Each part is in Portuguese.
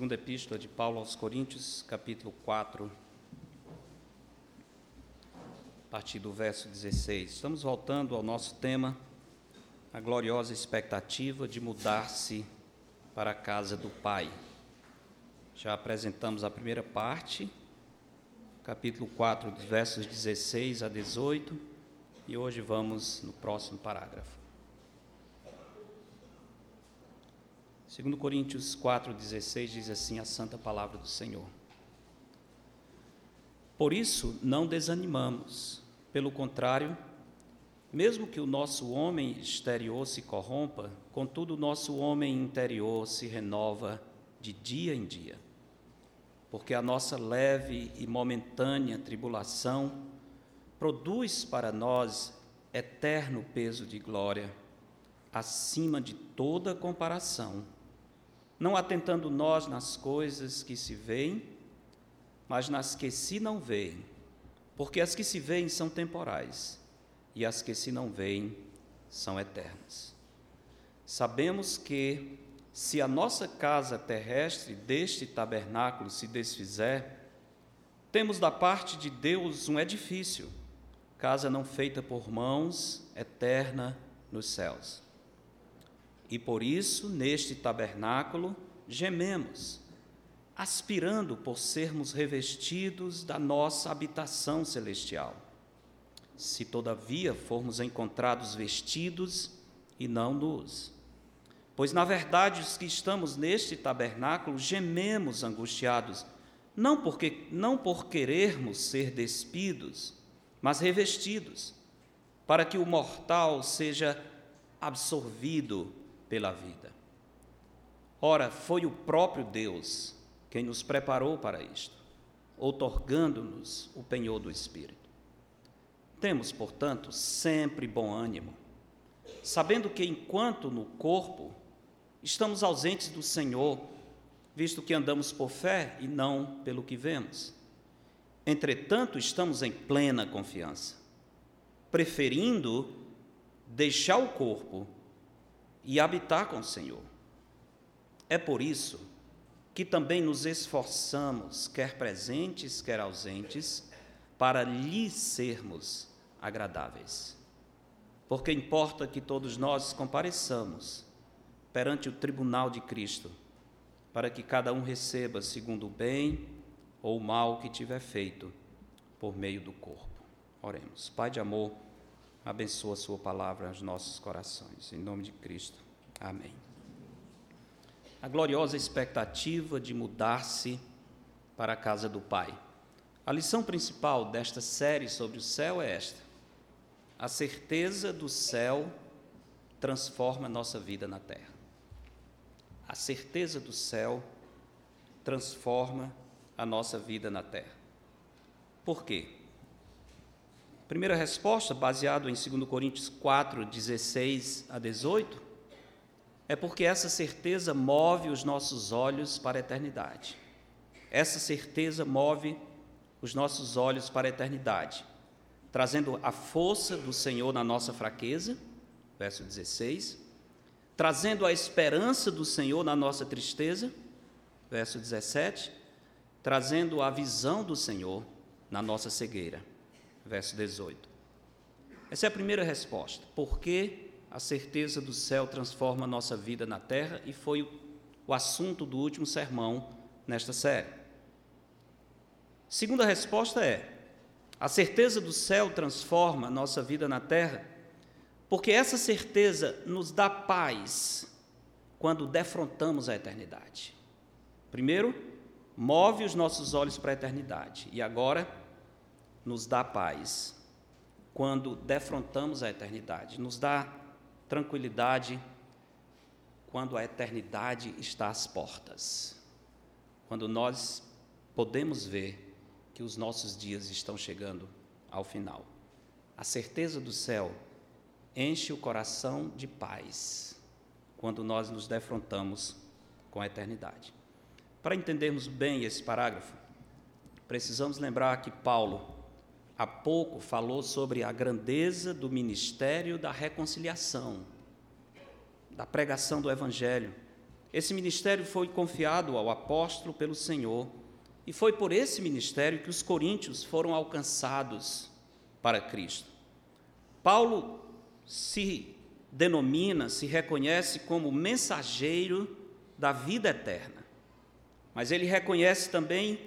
Segunda Epístola de Paulo aos Coríntios, capítulo 4, a partir do verso 16. Estamos voltando ao nosso tema, a gloriosa expectativa de mudar-se para a casa do Pai. Já apresentamos a primeira parte, capítulo 4, dos versos 16 a 18, e hoje vamos no próximo parágrafo. Segundo Coríntios 4:16 diz assim a santa palavra do Senhor. Por isso não desanimamos, pelo contrário, mesmo que o nosso homem exterior se corrompa, contudo o nosso homem interior se renova de dia em dia. Porque a nossa leve e momentânea tribulação produz para nós eterno peso de glória, acima de toda comparação não atentando nós nas coisas que se veem, mas nas que se não veem, porque as que se veem são temporais e as que se não veem são eternas. Sabemos que, se a nossa casa terrestre deste tabernáculo se desfizer, temos da parte de Deus um edifício, casa não feita por mãos, eterna nos céus. E por isso, neste tabernáculo, gememos, aspirando por sermos revestidos da nossa habitação celestial. Se todavia formos encontrados vestidos e não nus. Pois, na verdade, os que estamos neste tabernáculo gememos angustiados, não, porque, não por querermos ser despidos, mas revestidos, para que o mortal seja absorvido pela vida. Ora, foi o próprio Deus quem nos preparou para isto, outorgando-nos o penhor do Espírito. Temos, portanto, sempre bom ânimo, sabendo que enquanto no corpo estamos ausentes do Senhor, visto que andamos por fé e não pelo que vemos. Entretanto, estamos em plena confiança, preferindo deixar o corpo e habitar com o Senhor. É por isso que também nos esforçamos, quer presentes, quer ausentes, para lhe sermos agradáveis. Porque importa que todos nós compareçamos perante o tribunal de Cristo, para que cada um receba segundo o bem ou o mal que tiver feito por meio do corpo. Oremos. Pai de amor, abençoa a Sua palavra nos nossos corações. Em nome de Cristo. Amém. A gloriosa expectativa de mudar-se para a casa do Pai. A lição principal desta série sobre o céu é esta: a certeza do céu transforma nossa vida na terra. A certeza do céu transforma a nossa vida na terra. Por quê? Primeira resposta, baseado em 2 Coríntios 4, 16 a 18, é porque essa certeza move os nossos olhos para a eternidade. Essa certeza move os nossos olhos para a eternidade, trazendo a força do Senhor na nossa fraqueza, verso 16, trazendo a esperança do Senhor na nossa tristeza, verso 17, trazendo a visão do Senhor na nossa cegueira verso 18. Essa é a primeira resposta. Por que a certeza do céu transforma a nossa vida na terra? E foi o assunto do último sermão nesta série. Segunda resposta é: a certeza do céu transforma a nossa vida na terra, porque essa certeza nos dá paz quando defrontamos a eternidade. Primeiro, move os nossos olhos para a eternidade, e agora nos dá paz quando defrontamos a eternidade, nos dá tranquilidade quando a eternidade está às portas, quando nós podemos ver que os nossos dias estão chegando ao final. A certeza do céu enche o coração de paz quando nós nos defrontamos com a eternidade. Para entendermos bem esse parágrafo, precisamos lembrar que Paulo há pouco falou sobre a grandeza do ministério da reconciliação, da pregação do Evangelho. Esse ministério foi confiado ao apóstolo pelo Senhor, e foi por esse ministério que os coríntios foram alcançados para Cristo. Paulo se denomina, se reconhece como mensageiro da vida eterna, mas ele reconhece também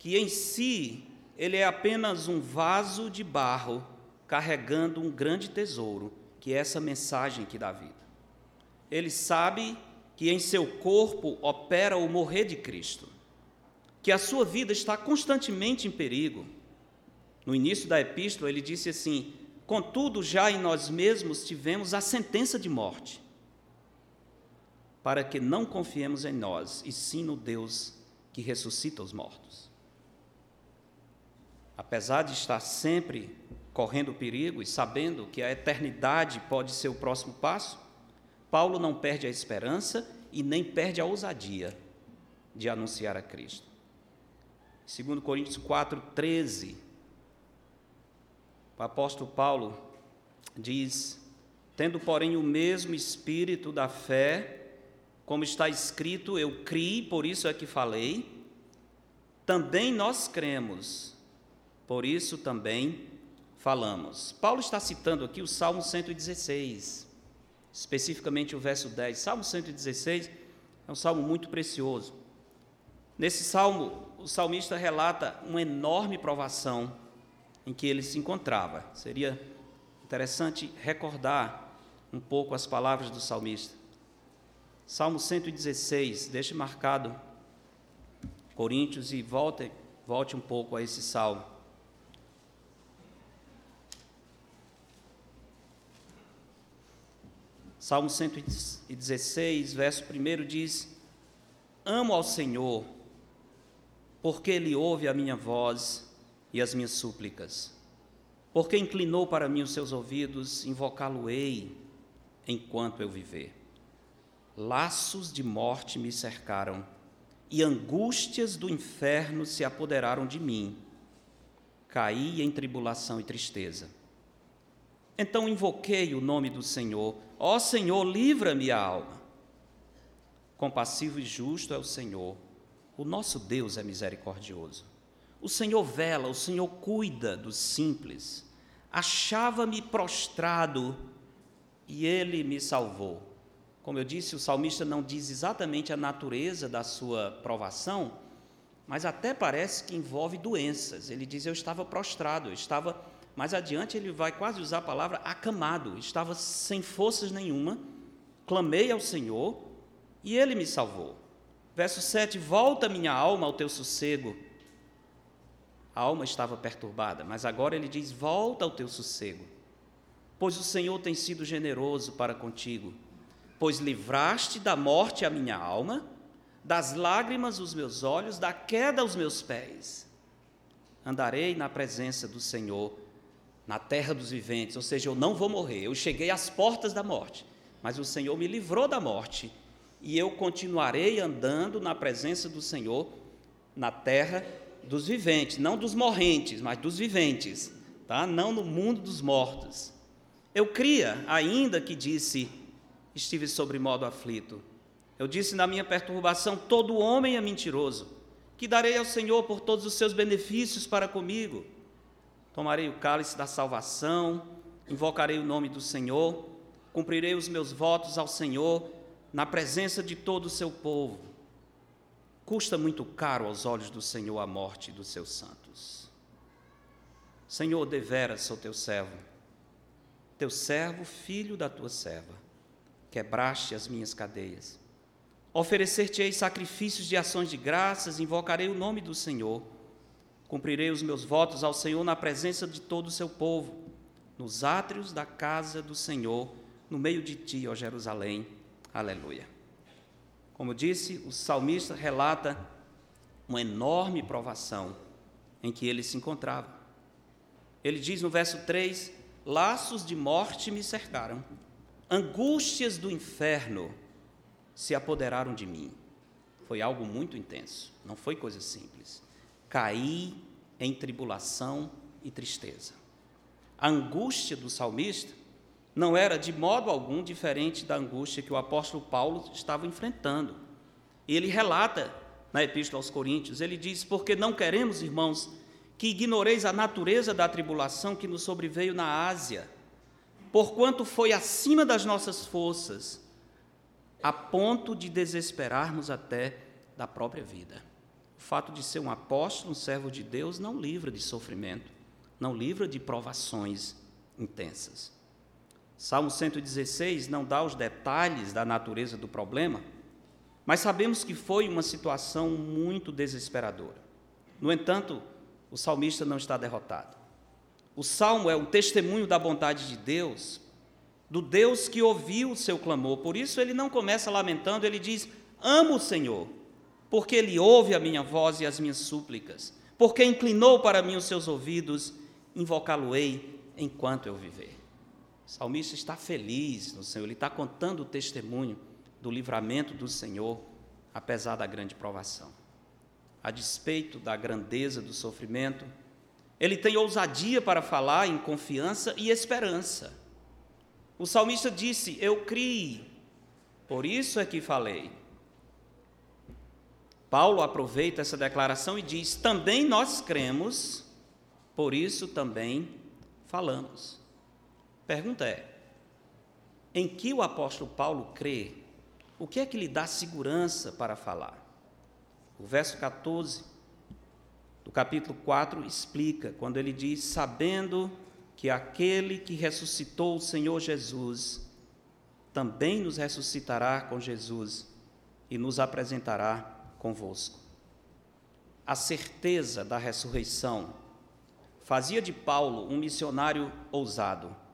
que em si ele é apenas um vaso de barro carregando um grande tesouro, que é essa mensagem que dá vida. Ele sabe que em seu corpo opera o morrer de Cristo, que a sua vida está constantemente em perigo. No início da epístola, ele disse assim: Contudo, já em nós mesmos tivemos a sentença de morte, para que não confiemos em nós, e sim no Deus que ressuscita os mortos. Apesar de estar sempre correndo perigo e sabendo que a eternidade pode ser o próximo passo, Paulo não perde a esperança e nem perde a ousadia de anunciar a Cristo. Segundo Coríntios 4:13, o apóstolo Paulo diz: "Tendo, porém, o mesmo espírito da fé, como está escrito, eu criei, por isso é que falei, também nós cremos, por isso também falamos." Paulo está citando aqui o Salmo 116 especificamente o verso 10. Salmo 116 é um salmo muito precioso. Nesse salmo, o salmista relata uma enorme provação em que ele se encontrava. Seria interessante recordar um pouco as palavras do salmista. Salmo 116, deixe marcado Coríntios e volte, volte um pouco a esse salmo. Salmo 116, verso 1 diz: Amo ao Senhor, porque Ele ouve a minha voz e as minhas súplicas. Porque inclinou para mim os seus ouvidos, invocá-lo-ei enquanto eu viver. Laços de morte me cercaram e angústias do inferno se apoderaram de mim. Caí em tribulação e tristeza. Então invoquei o nome do Senhor Ó Senhor, livra-me a alma. Compassivo e justo é o Senhor. O nosso Deus é misericordioso. O Senhor vela, o Senhor cuida dos simples. Achava-me prostrado e ele me salvou. Como eu disse, o salmista não diz exatamente a natureza da sua provação, mas até parece que envolve doenças. Ele diz: Eu estava prostrado, eu estava mais adiante ele vai quase usar a palavra acamado, estava sem forças nenhuma, clamei ao Senhor e ele me salvou. Verso 7: Volta minha alma ao teu sossego. A alma estava perturbada, mas agora ele diz: Volta ao teu sossego, pois o Senhor tem sido generoso para contigo, pois livraste da morte a minha alma, das lágrimas os meus olhos, da queda os meus pés. Andarei na presença do Senhor na terra dos viventes, ou seja, eu não vou morrer. Eu cheguei às portas da morte, mas o Senhor me livrou da morte e eu continuarei andando na presença do Senhor na terra dos viventes, não dos morrentes, mas dos viventes, tá? Não no mundo dos mortos. Eu cria, ainda que disse, estive sobre modo aflito. Eu disse na minha perturbação: todo homem é mentiroso. Que darei ao Senhor por todos os seus benefícios para comigo? Tomarei o cálice da salvação, invocarei o nome do Senhor, cumprirei os meus votos ao Senhor na presença de todo o seu povo. Custa muito caro aos olhos do Senhor a morte dos seus santos. Senhor, deveras sou teu servo, teu servo, filho da tua serva. Quebraste as minhas cadeias. Oferecer-te-ei sacrifícios de ações de graças, invocarei o nome do Senhor Cumprirei os meus votos ao Senhor na presença de todo o seu povo, nos átrios da casa do Senhor, no meio de ti, ó Jerusalém. Aleluia. Como disse, o salmista relata uma enorme provação em que ele se encontrava. Ele diz no verso 3: Laços de morte me cercaram, angústias do inferno se apoderaram de mim. Foi algo muito intenso, não foi coisa simples caí em tribulação e tristeza. A angústia do salmista não era de modo algum diferente da angústia que o apóstolo Paulo estava enfrentando. Ele relata na Epístola aos Coríntios, ele diz: Porque não queremos, irmãos, que ignoreis a natureza da tribulação que nos sobreveio na Ásia, porquanto foi acima das nossas forças, a ponto de desesperarmos até da própria vida. O fato de ser um apóstolo, um servo de Deus, não livra de sofrimento, não livra de provações intensas. Salmo 116 não dá os detalhes da natureza do problema, mas sabemos que foi uma situação muito desesperadora. No entanto, o salmista não está derrotado. O salmo é um testemunho da bondade de Deus, do Deus que ouviu o seu clamor. Por isso ele não começa lamentando, ele diz: Amo o Senhor, porque ele ouve a minha voz e as minhas súplicas, porque inclinou para mim os seus ouvidos, invocá-lo-ei enquanto eu viver. O salmista está feliz no Senhor, ele está contando o testemunho do livramento do Senhor, apesar da grande provação. A despeito da grandeza do sofrimento, ele tem ousadia para falar em confiança e esperança. O salmista disse: Eu criei, por isso é que falei. Paulo aproveita essa declaração e diz: Também nós cremos, por isso também falamos. Pergunta é: em que o apóstolo Paulo crê? O que é que lhe dá segurança para falar? O verso 14 do capítulo 4 explica, quando ele diz: Sabendo que aquele que ressuscitou o Senhor Jesus também nos ressuscitará com Jesus e nos apresentará convosco. A certeza da ressurreição fazia de Paulo um missionário ousado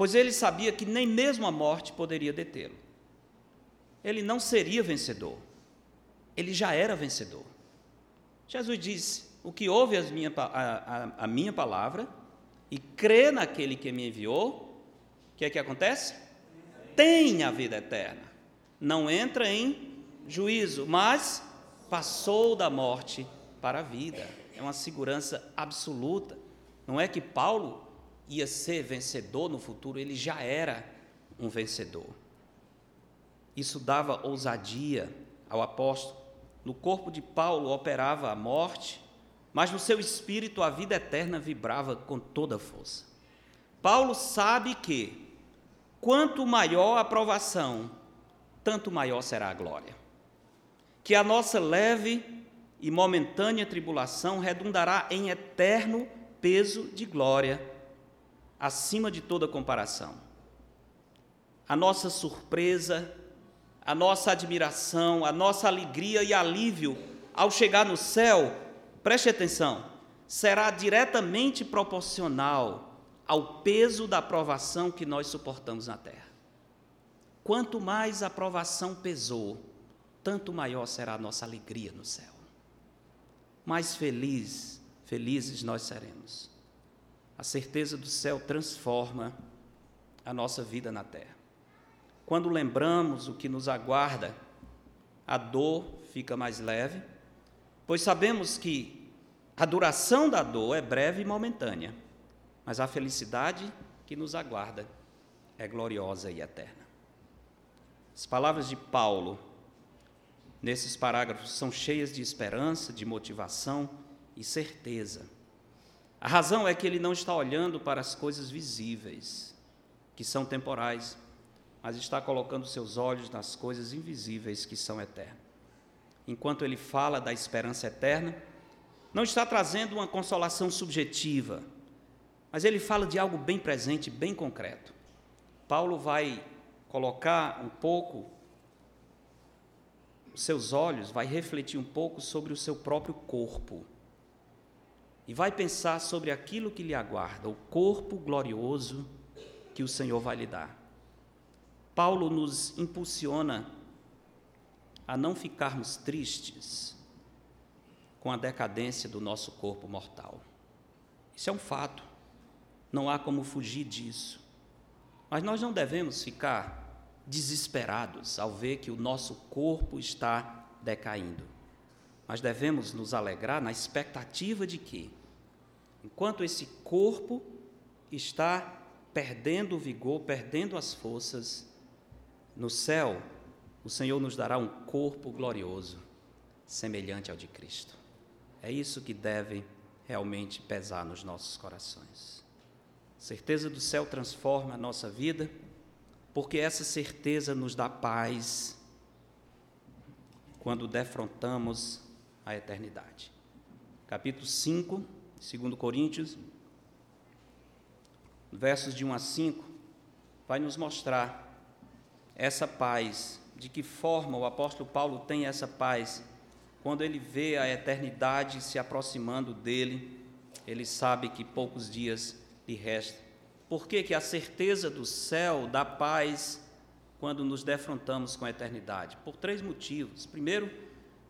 pois ele sabia que nem mesmo a morte poderia detê-lo. Ele não seria vencedor, ele já era vencedor. Jesus disse: O que ouve a minha, a, a, a minha palavra e crê naquele que me enviou, o que é que acontece? Tem a vida eterna. Não entra em juízo, mas passou da morte para a vida. É uma segurança absoluta. Não é que Paulo ia ser vencedor no futuro, ele já era um vencedor. Isso dava ousadia ao apóstolo. No corpo de Paulo operava a morte, mas no seu espírito a vida eterna vibrava com toda força. Paulo sabe que quanto maior a provação, tanto maior será a glória. Que a nossa leve e momentânea tribulação redundará em eterno peso de glória acima de toda comparação. A nossa surpresa, a nossa admiração, a nossa alegria e alívio ao chegar no céu, preste atenção, será diretamente proporcional ao peso da provação que nós suportamos na terra. Quanto mais a provação pesou, tanto maior será a nossa alegria no céu. Mais feliz, felizes nós seremos. A certeza do céu transforma a nossa vida na terra. Quando lembramos o que nos aguarda, a dor fica mais leve, pois sabemos que a duração da dor é breve e momentânea, mas a felicidade que nos aguarda é gloriosa e eterna. As palavras de Paulo nesses parágrafos são cheias de esperança, de motivação e certeza a razão é que ele não está olhando para as coisas visíveis, que são temporais, mas está colocando seus olhos nas coisas invisíveis que são eternas. Enquanto ele fala da esperança eterna, não está trazendo uma consolação subjetiva, mas ele fala de algo bem presente, bem concreto. Paulo vai colocar um pouco seus olhos, vai refletir um pouco sobre o seu próprio corpo e vai pensar sobre aquilo que lhe aguarda, o corpo glorioso que o Senhor vai lhe dar. Paulo nos impulsiona a não ficarmos tristes com a decadência do nosso corpo mortal. Isso é um fato, não há como fugir disso. Mas nós não devemos ficar desesperados ao ver que o nosso corpo está decaindo. Mas devemos nos alegrar na expectativa de que Enquanto esse corpo está perdendo o vigor, perdendo as forças, no céu, o Senhor nos dará um corpo glorioso, semelhante ao de Cristo. É isso que deve realmente pesar nos nossos corações. A certeza do céu transforma a nossa vida, porque essa certeza nos dá paz quando defrontamos a eternidade. Capítulo 5, 2 Coríntios, versos de 1 a 5, vai nos mostrar essa paz, de que forma o apóstolo Paulo tem essa paz quando ele vê a eternidade se aproximando dele, ele sabe que poucos dias lhe restam. Por que, que a certeza do céu dá paz quando nos defrontamos com a eternidade? Por três motivos. Primeiro,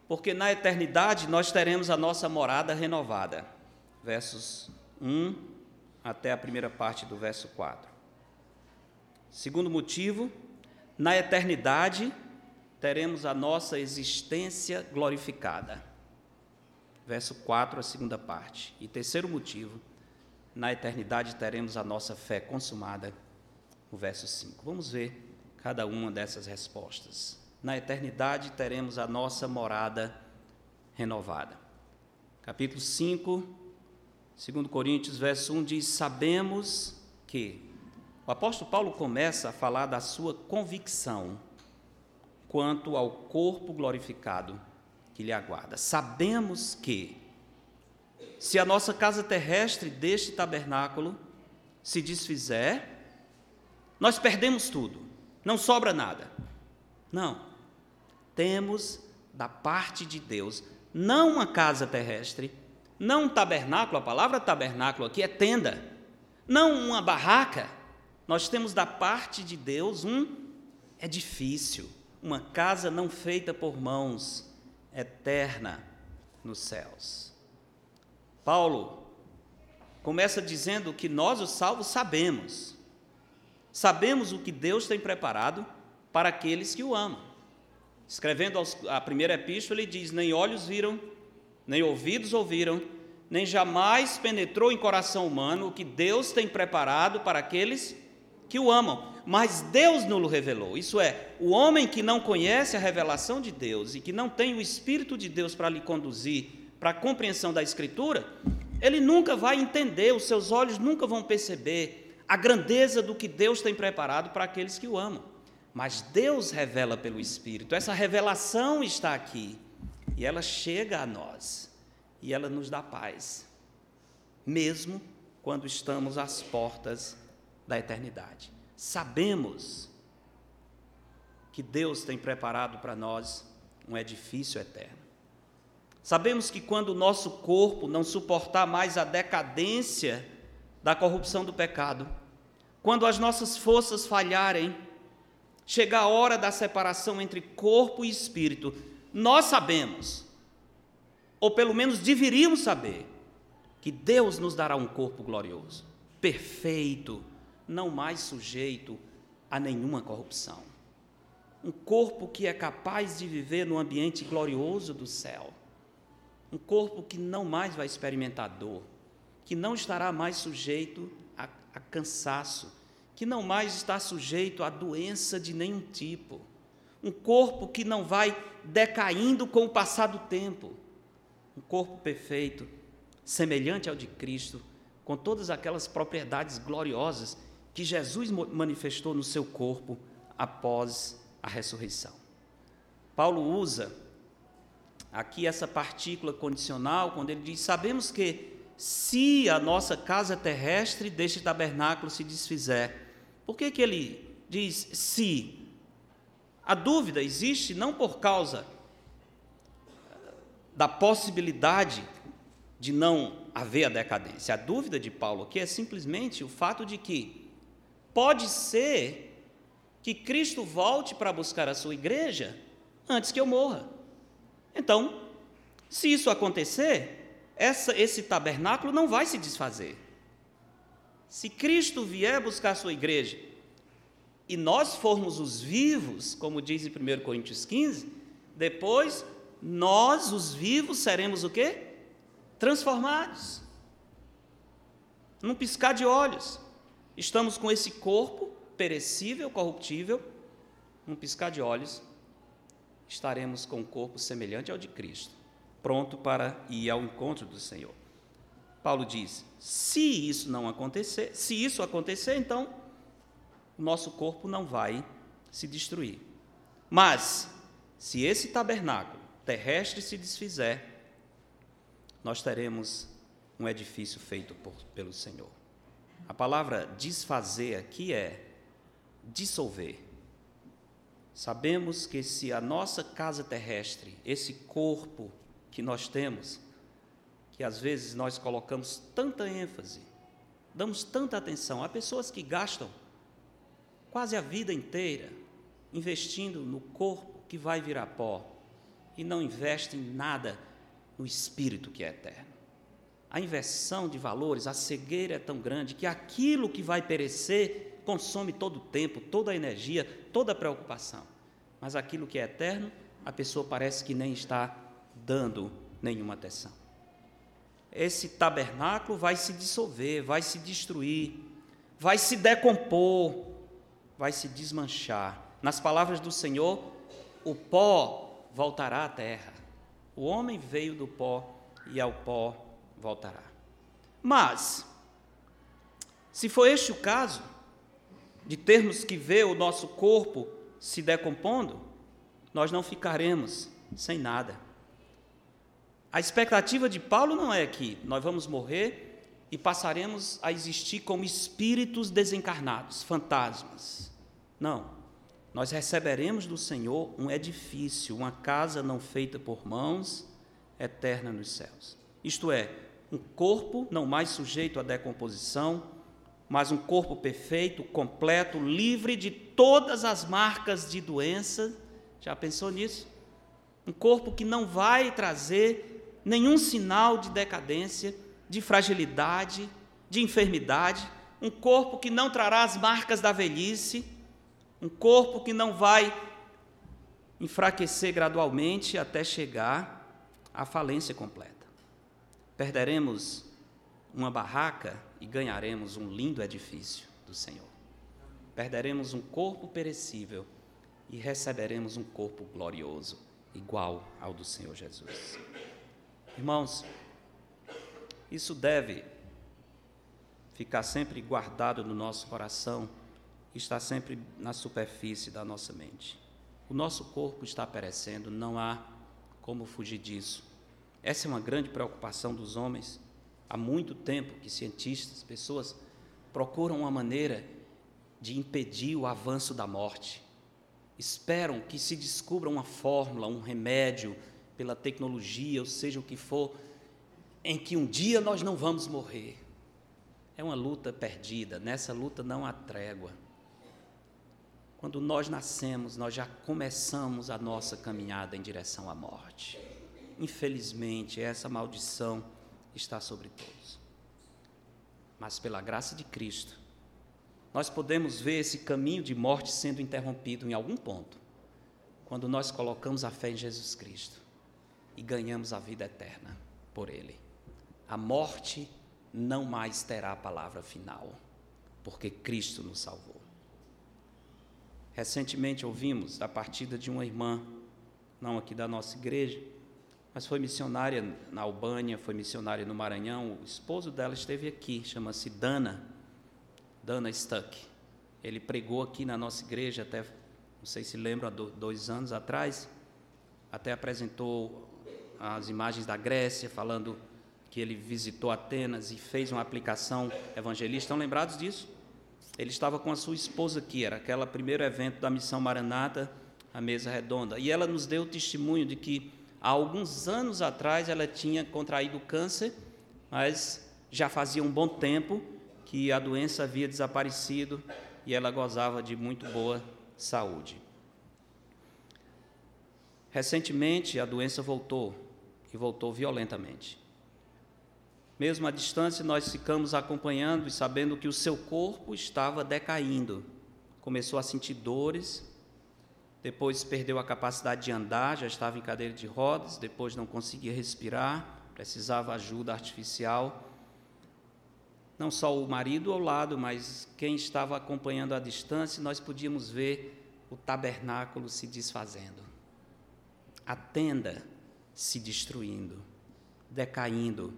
porque na eternidade nós teremos a nossa morada renovada. Versos 1 até a primeira parte do verso 4. Segundo motivo, na eternidade teremos a nossa existência glorificada. Verso 4, a segunda parte. E terceiro motivo, na eternidade teremos a nossa fé consumada. O verso 5. Vamos ver cada uma dessas respostas. Na eternidade teremos a nossa morada renovada. Capítulo 5, 2 Coríntios, verso 1 diz: Sabemos que. O apóstolo Paulo começa a falar da sua convicção quanto ao corpo glorificado que lhe aguarda. Sabemos que, se a nossa casa terrestre deste tabernáculo se desfizer, nós perdemos tudo, não sobra nada. Não. Temos da parte de Deus não uma casa terrestre, não um tabernáculo, a palavra tabernáculo aqui é tenda, não uma barraca. Nós temos da parte de Deus um edifício uma casa não feita por mãos, eterna nos céus. Paulo começa dizendo que nós, os salvos, sabemos. Sabemos o que Deus tem preparado para aqueles que o amam. Escrevendo a primeira epístola, ele diz: Nem olhos viram, nem ouvidos ouviram, nem jamais penetrou em coração humano o que Deus tem preparado para aqueles que o amam mas Deus não o revelou. Isso é, o homem que não conhece a revelação de Deus e que não tem o Espírito de Deus para lhe conduzir para a compreensão da Escritura, ele nunca vai entender, os seus olhos nunca vão perceber a grandeza do que Deus tem preparado para aqueles que o amam. Mas Deus revela pelo Espírito, essa revelação está aqui e ela chega a nós e ela nos dá paz, mesmo quando estamos às portas da eternidade sabemos que Deus tem preparado para nós um edifício eterno. Sabemos que quando o nosso corpo não suportar mais a decadência da corrupção do pecado, quando as nossas forças falharem, chega a hora da separação entre corpo e espírito, nós sabemos, ou pelo menos deveríamos saber, que Deus nos dará um corpo glorioso, perfeito, não mais sujeito a nenhuma corrupção. Um corpo que é capaz de viver no ambiente glorioso do céu. Um corpo que não mais vai experimentar dor, que não estará mais sujeito a, a cansaço, que não mais está sujeito a doença de nenhum tipo. Um corpo que não vai decaindo com o passar do tempo. Um corpo perfeito, semelhante ao de Cristo, com todas aquelas propriedades gloriosas que Jesus manifestou no seu corpo após a ressurreição. Paulo usa aqui essa partícula condicional quando ele diz: Sabemos que se a nossa casa terrestre deste tabernáculo se desfizer, por que, que ele diz se? A dúvida existe não por causa da possibilidade de não haver a decadência. A dúvida de Paulo aqui é simplesmente o fato de que Pode ser que Cristo volte para buscar a sua igreja antes que eu morra. Então, se isso acontecer, essa, esse tabernáculo não vai se desfazer. Se Cristo vier buscar sua igreja e nós formos os vivos, como diz em 1 Coríntios 15, depois nós, os vivos, seremos o quê? Transformados. Num piscar de olhos Estamos com esse corpo perecível, corruptível, num piscar de olhos, estaremos com um corpo semelhante ao de Cristo, pronto para ir ao encontro do Senhor. Paulo diz: se isso não acontecer, se isso acontecer, então o nosso corpo não vai se destruir. Mas, se esse tabernáculo terrestre se desfizer, nós teremos um edifício feito por, pelo Senhor. A palavra desfazer aqui é dissolver. Sabemos que se a nossa casa terrestre, esse corpo que nós temos, que às vezes nós colocamos tanta ênfase, damos tanta atenção, há pessoas que gastam quase a vida inteira investindo no corpo que vai virar pó e não investem nada no espírito que é eterno. A inversão de valores, a cegueira é tão grande que aquilo que vai perecer consome todo o tempo, toda a energia, toda preocupação. Mas aquilo que é eterno, a pessoa parece que nem está dando nenhuma atenção. Esse tabernáculo vai se dissolver, vai se destruir, vai se decompor, vai se desmanchar. Nas palavras do Senhor, o pó voltará à terra. O homem veio do pó e ao pó voltará. Mas, se for este o caso, de termos que ver o nosso corpo se decompondo, nós não ficaremos sem nada. A expectativa de Paulo não é que nós vamos morrer e passaremos a existir como espíritos desencarnados, fantasmas. Não. Nós receberemos do Senhor um edifício, uma casa não feita por mãos, eterna nos céus. Isto é, um corpo não mais sujeito à decomposição, mas um corpo perfeito, completo, livre de todas as marcas de doença. Já pensou nisso? Um corpo que não vai trazer nenhum sinal de decadência, de fragilidade, de enfermidade, um corpo que não trará as marcas da velhice, um corpo que não vai enfraquecer gradualmente até chegar à falência completa. Perderemos uma barraca e ganharemos um lindo edifício do Senhor. Perderemos um corpo perecível e receberemos um corpo glorioso, igual ao do Senhor Jesus. Irmãos, isso deve ficar sempre guardado no nosso coração, estar sempre na superfície da nossa mente. O nosso corpo está perecendo, não há como fugir disso. Essa é uma grande preocupação dos homens. Há muito tempo que cientistas, pessoas, procuram uma maneira de impedir o avanço da morte. Esperam que se descubra uma fórmula, um remédio, pela tecnologia, ou seja o que for, em que um dia nós não vamos morrer. É uma luta perdida, nessa luta não há trégua. Quando nós nascemos, nós já começamos a nossa caminhada em direção à morte infelizmente, essa maldição está sobre todos. Mas pela graça de Cristo, nós podemos ver esse caminho de morte sendo interrompido em algum ponto, quando nós colocamos a fé em Jesus Cristo e ganhamos a vida eterna por Ele. A morte não mais terá a palavra final, porque Cristo nos salvou. Recentemente ouvimos da partida de uma irmã, não aqui da nossa igreja, mas foi missionária na Albânia, foi missionária no Maranhão. O esposo dela esteve aqui, chama-se Dana, Dana Stuck. Ele pregou aqui na nossa igreja até, não sei se lembra, dois anos atrás, até apresentou as imagens da Grécia, falando que ele visitou Atenas e fez uma aplicação evangelista. Estão lembrados disso? Ele estava com a sua esposa aqui, era aquele primeiro evento da missão Maranata, a mesa redonda. E ela nos deu testemunho de que Há alguns anos atrás ela tinha contraído câncer, mas já fazia um bom tempo que a doença havia desaparecido e ela gozava de muito boa saúde. Recentemente a doença voltou e voltou violentamente. Mesmo à distância, nós ficamos acompanhando e sabendo que o seu corpo estava decaindo. Começou a sentir dores, depois perdeu a capacidade de andar, já estava em cadeira de rodas, depois não conseguia respirar, precisava ajuda artificial. não só o marido ao lado, mas quem estava acompanhando à distância, nós podíamos ver o tabernáculo se desfazendo, a tenda se destruindo, decaindo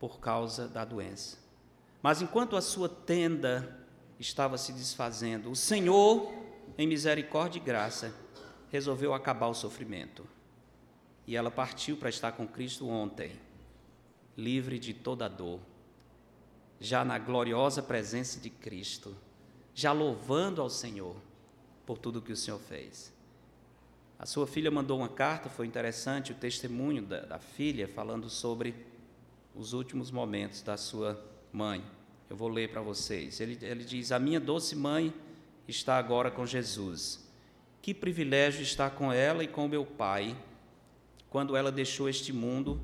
por causa da doença. Mas enquanto a sua tenda estava se desfazendo, o Senhor, em misericórdia e graça, resolveu acabar o sofrimento. E ela partiu para estar com Cristo ontem, livre de toda dor já na gloriosa presença de Cristo, já louvando ao Senhor por tudo que o Senhor fez. A sua filha mandou uma carta, foi interessante o testemunho da, da filha falando sobre os últimos momentos da sua mãe. Eu vou ler para vocês. Ele, ele diz: A minha doce mãe está agora com Jesus. Que privilégio estar com ela e com meu pai, quando ela deixou este mundo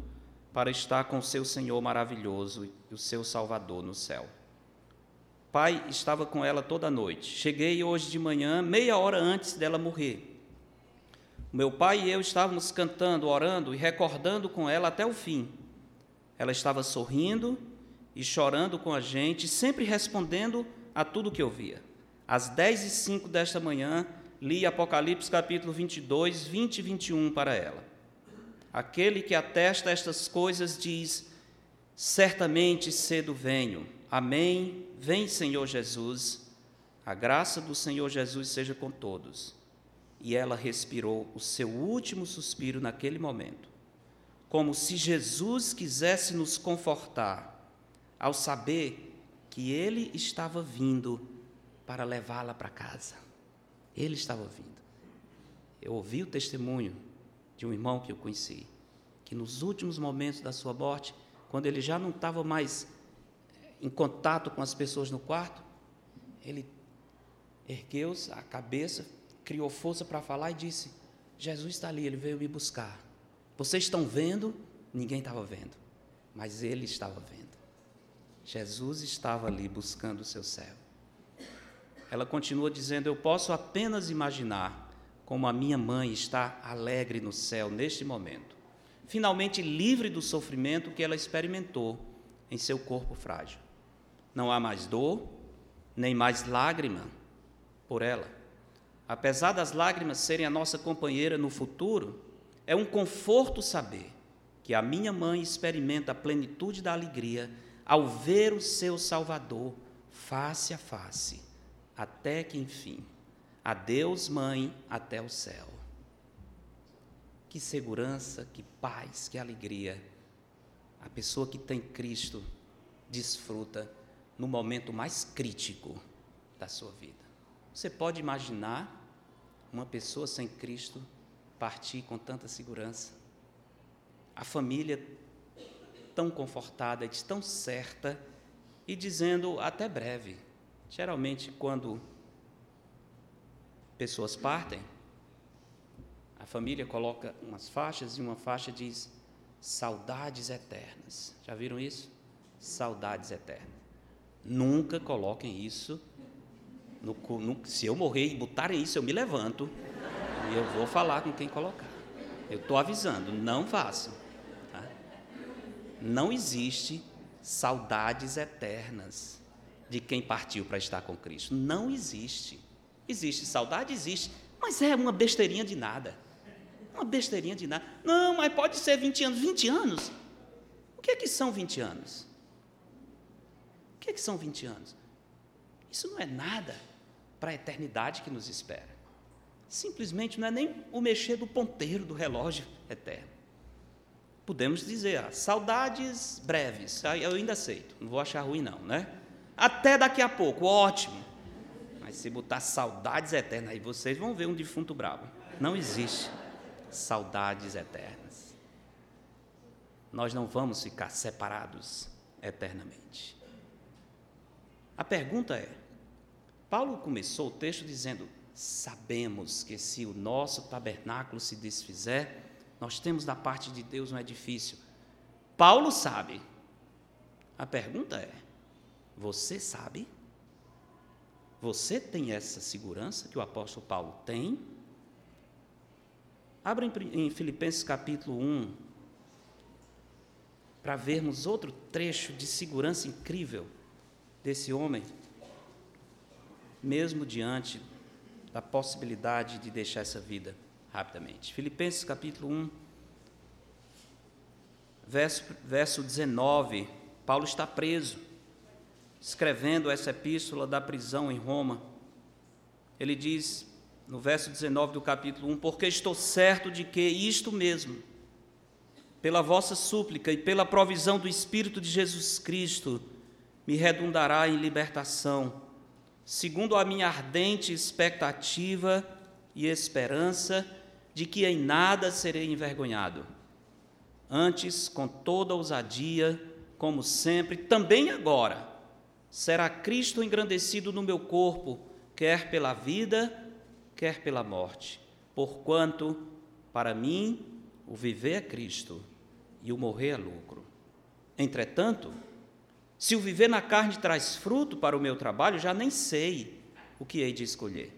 para estar com seu Senhor maravilhoso e o seu Salvador no céu. Pai estava com ela toda a noite. Cheguei hoje de manhã, meia hora antes dela morrer. Meu pai e eu estávamos cantando, orando e recordando com ela até o fim. Ela estava sorrindo e chorando com a gente, sempre respondendo a tudo que eu via. Às 10 e 05 desta manhã, li Apocalipse capítulo 22, 20 e 21 para ela. Aquele que atesta estas coisas diz: Certamente cedo venho. Amém. Vem, Senhor Jesus. A graça do Senhor Jesus seja com todos. E ela respirou o seu último suspiro naquele momento, como se Jesus quisesse nos confortar ao saber que ele estava vindo para levá-la para casa. Ele estava vindo. Eu ouvi o testemunho de um irmão que eu conheci, que nos últimos momentos da sua morte, quando ele já não estava mais em contato com as pessoas no quarto, ele ergueu a cabeça, criou força para falar e disse: Jesus está ali, ele veio me buscar. Vocês estão vendo? Ninguém estava vendo, mas ele estava vendo. Jesus estava ali buscando o seu servo. Ela continua dizendo: Eu posso apenas imaginar como a minha mãe está alegre no céu neste momento, finalmente livre do sofrimento que ela experimentou em seu corpo frágil. Não há mais dor, nem mais lágrima por ela. Apesar das lágrimas serem a nossa companheira no futuro, é um conforto saber que a minha mãe experimenta a plenitude da alegria ao ver o seu Salvador face a face, até que enfim a Deus Mãe até o céu. Que segurança, que paz, que alegria. A pessoa que tem Cristo desfruta no momento mais crítico da sua vida. Você pode imaginar uma pessoa sem Cristo partir com tanta segurança? A família tão confortada, tão certa e dizendo até breve. Geralmente, quando pessoas partem, a família coloca umas faixas e uma faixa diz saudades eternas. Já viram isso? Saudades eternas. Nunca coloquem isso. No, no, se eu morrer e botarem isso, eu me levanto e eu vou falar com quem colocar. Eu estou avisando, não façam. Tá? Não existe saudades eternas de quem partiu para estar com Cristo. Não existe. Existe saudade? Existe. Mas é uma besteirinha de nada. Uma besteirinha de nada. Não, mas pode ser 20 anos. 20 anos? O que é que são 20 anos? O que é que são 20 anos? Isso não é nada para a eternidade que nos espera. Simplesmente não é nem o mexer do ponteiro do relógio eterno. Podemos dizer, ah, saudades breves, eu ainda aceito, não vou achar ruim não, né? Até daqui a pouco, ótimo. Mas se botar saudades eternas, aí vocês vão ver um defunto bravo. Não existe saudades eternas. Nós não vamos ficar separados eternamente. A pergunta é: Paulo começou o texto dizendo: Sabemos que se o nosso tabernáculo se desfizer, nós temos da parte de Deus um edifício. Paulo sabe. A pergunta é: Você sabe? Você tem essa segurança que o apóstolo Paulo tem? Abra em, Filipenses capítulo 1, para vermos outro trecho de segurança incrível desse homem, mesmo diante da possibilidade de deixar essa vida rapidamente. Filipenses capítulo 1, verso, verso 19. Paulo está preso, escrevendo essa epístola da prisão em Roma. Ele diz, no verso 19 do capítulo 1: Porque estou certo de que isto mesmo, pela vossa súplica e pela provisão do Espírito de Jesus Cristo, me redundará em libertação, segundo a minha ardente expectativa e esperança de que em nada serei envergonhado. Antes, com toda ousadia, como sempre, também agora, será Cristo engrandecido no meu corpo, quer pela vida, quer pela morte. Porquanto, para mim, o viver é Cristo e o morrer é lucro. Entretanto, se o viver na carne traz fruto para o meu trabalho, já nem sei o que hei de escolher.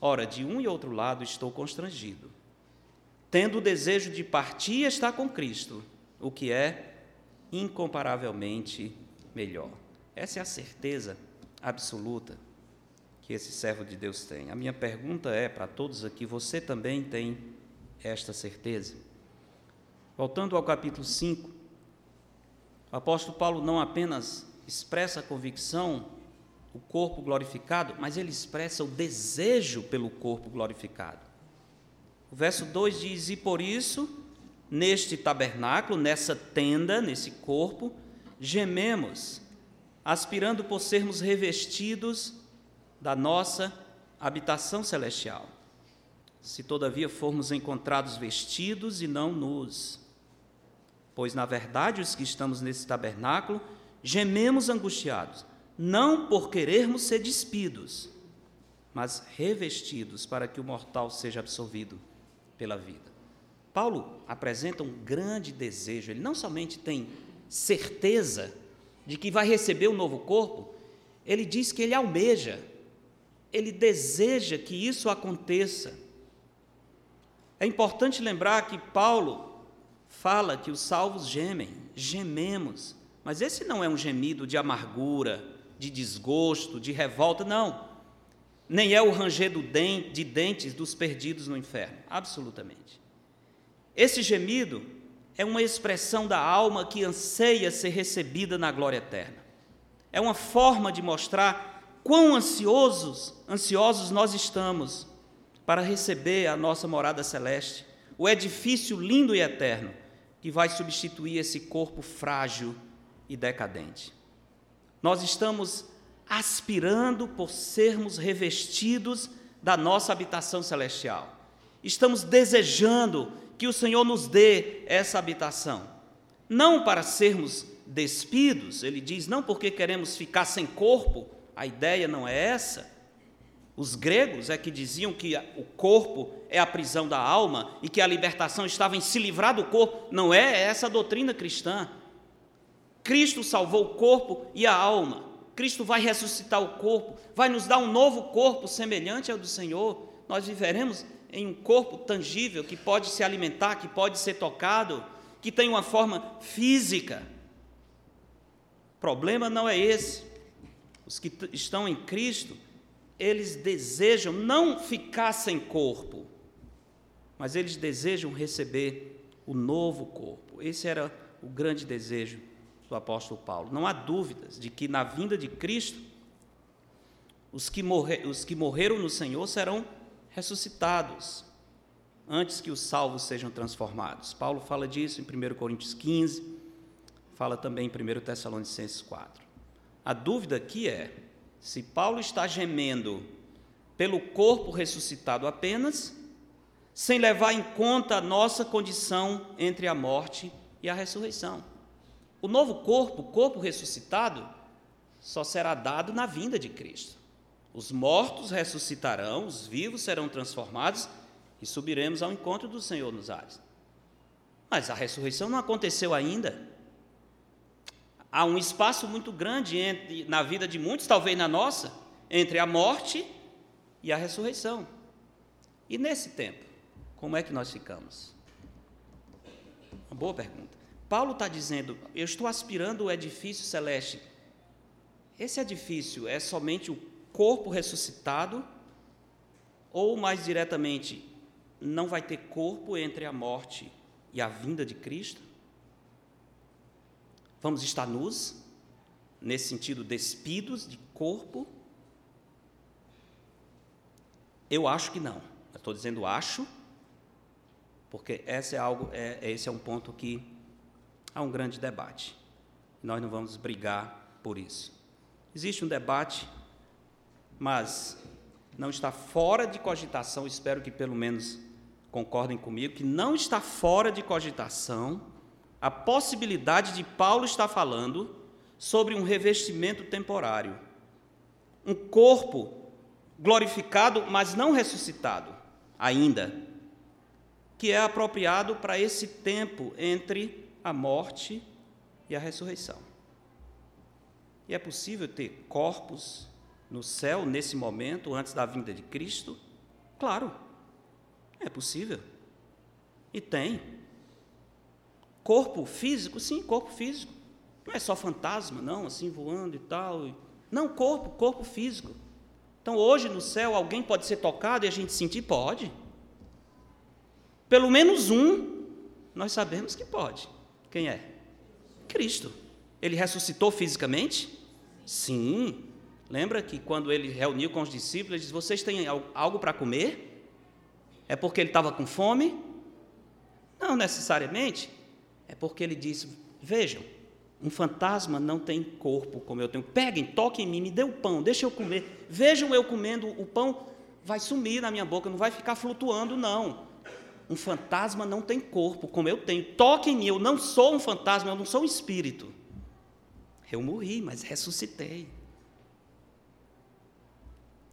Ora, de um e outro lado estou constrangido, tendo o desejo de partir e estar com Cristo, o que é incomparavelmente melhor. Essa é a certeza absoluta que esse servo de Deus tem. A minha pergunta é para todos aqui: você também tem esta certeza? Voltando ao capítulo 5, o apóstolo Paulo não apenas expressa a convicção, o corpo glorificado, mas ele expressa o desejo pelo corpo glorificado. O verso 2 diz: E por isso, neste tabernáculo, nessa tenda, nesse corpo, gememos, aspirando por sermos revestidos da nossa habitação celestial. Se todavia formos encontrados vestidos e não nus, pois na verdade os que estamos nesse tabernáculo gememos angustiados, não por querermos ser despidos, mas revestidos para que o mortal seja absolvido pela vida. Paulo apresenta um grande desejo, ele não somente tem certeza de que vai receber um novo corpo, ele diz que ele almeja ele deseja que isso aconteça. É importante lembrar que Paulo fala que os salvos gemem, gememos, mas esse não é um gemido de amargura, de desgosto, de revolta, não. Nem é o ranger de dentes dos perdidos no inferno, absolutamente. Esse gemido é uma expressão da alma que anseia ser recebida na glória eterna. É uma forma de mostrar quão ansiosos, ansiosos nós estamos para receber a nossa morada celeste, o edifício lindo e eterno que vai substituir esse corpo frágil e decadente. Nós estamos aspirando por sermos revestidos da nossa habitação celestial. Estamos desejando que o Senhor nos dê essa habitação, não para sermos despidos, ele diz, não porque queremos ficar sem corpo, a ideia não é essa. Os gregos é que diziam que o corpo é a prisão da alma e que a libertação estava em se livrar do corpo. Não é essa a doutrina cristã. Cristo salvou o corpo e a alma. Cristo vai ressuscitar o corpo, vai nos dar um novo corpo semelhante ao do Senhor. Nós viveremos em um corpo tangível que pode se alimentar, que pode ser tocado, que tem uma forma física. O problema não é esse os que estão em Cristo, eles desejam não ficar sem corpo, mas eles desejam receber o novo corpo. Esse era o grande desejo do apóstolo Paulo. Não há dúvidas de que na vinda de Cristo, os que, os que morreram no Senhor serão ressuscitados antes que os salvos sejam transformados. Paulo fala disso em 1 Coríntios 15, fala também em 1 Tessalonicenses 4. A dúvida aqui é se Paulo está gemendo pelo corpo ressuscitado apenas, sem levar em conta a nossa condição entre a morte e a ressurreição. O novo corpo, o corpo ressuscitado, só será dado na vinda de Cristo. Os mortos ressuscitarão, os vivos serão transformados e subiremos ao encontro do Senhor nos ares. Mas a ressurreição não aconteceu ainda há um espaço muito grande entre, na vida de muitos, talvez na nossa, entre a morte e a ressurreição. E nesse tempo, como é que nós ficamos? Uma boa pergunta. Paulo está dizendo: eu estou aspirando o edifício celeste. Esse edifício é somente o corpo ressuscitado? Ou, mais diretamente, não vai ter corpo entre a morte e a vinda de Cristo? Vamos estar nus, nesse sentido, despidos de corpo? Eu acho que não. Estou dizendo acho, porque esse é algo, é, esse é um ponto que há um grande debate. Nós não vamos brigar por isso. Existe um debate, mas não está fora de cogitação, espero que pelo menos concordem comigo, que não está fora de cogitação a possibilidade de Paulo estar falando sobre um revestimento temporário, um corpo glorificado, mas não ressuscitado ainda, que é apropriado para esse tempo entre a morte e a ressurreição. E é possível ter corpos no céu nesse momento, antes da vinda de Cristo? Claro, é possível. E tem. Corpo físico? Sim, corpo físico. Não é só fantasma, não, assim voando e tal. Não, corpo, corpo físico. Então, hoje no céu, alguém pode ser tocado e a gente sentir? Pode. Pelo menos um, nós sabemos que pode. Quem é? Cristo. Ele ressuscitou fisicamente? Sim. Lembra que quando ele reuniu com os discípulos, ele disse: Vocês têm algo para comer? É porque ele estava com fome? Não necessariamente. É porque ele disse: Vejam, um fantasma não tem corpo como eu tenho. Peguem, toquem em mim, me dê o pão, deixa eu comer. Vejam eu comendo o pão, vai sumir na minha boca, não vai ficar flutuando, não. Um fantasma não tem corpo como eu tenho. Toquem em mim, eu não sou um fantasma, eu não sou um espírito. Eu morri, mas ressuscitei.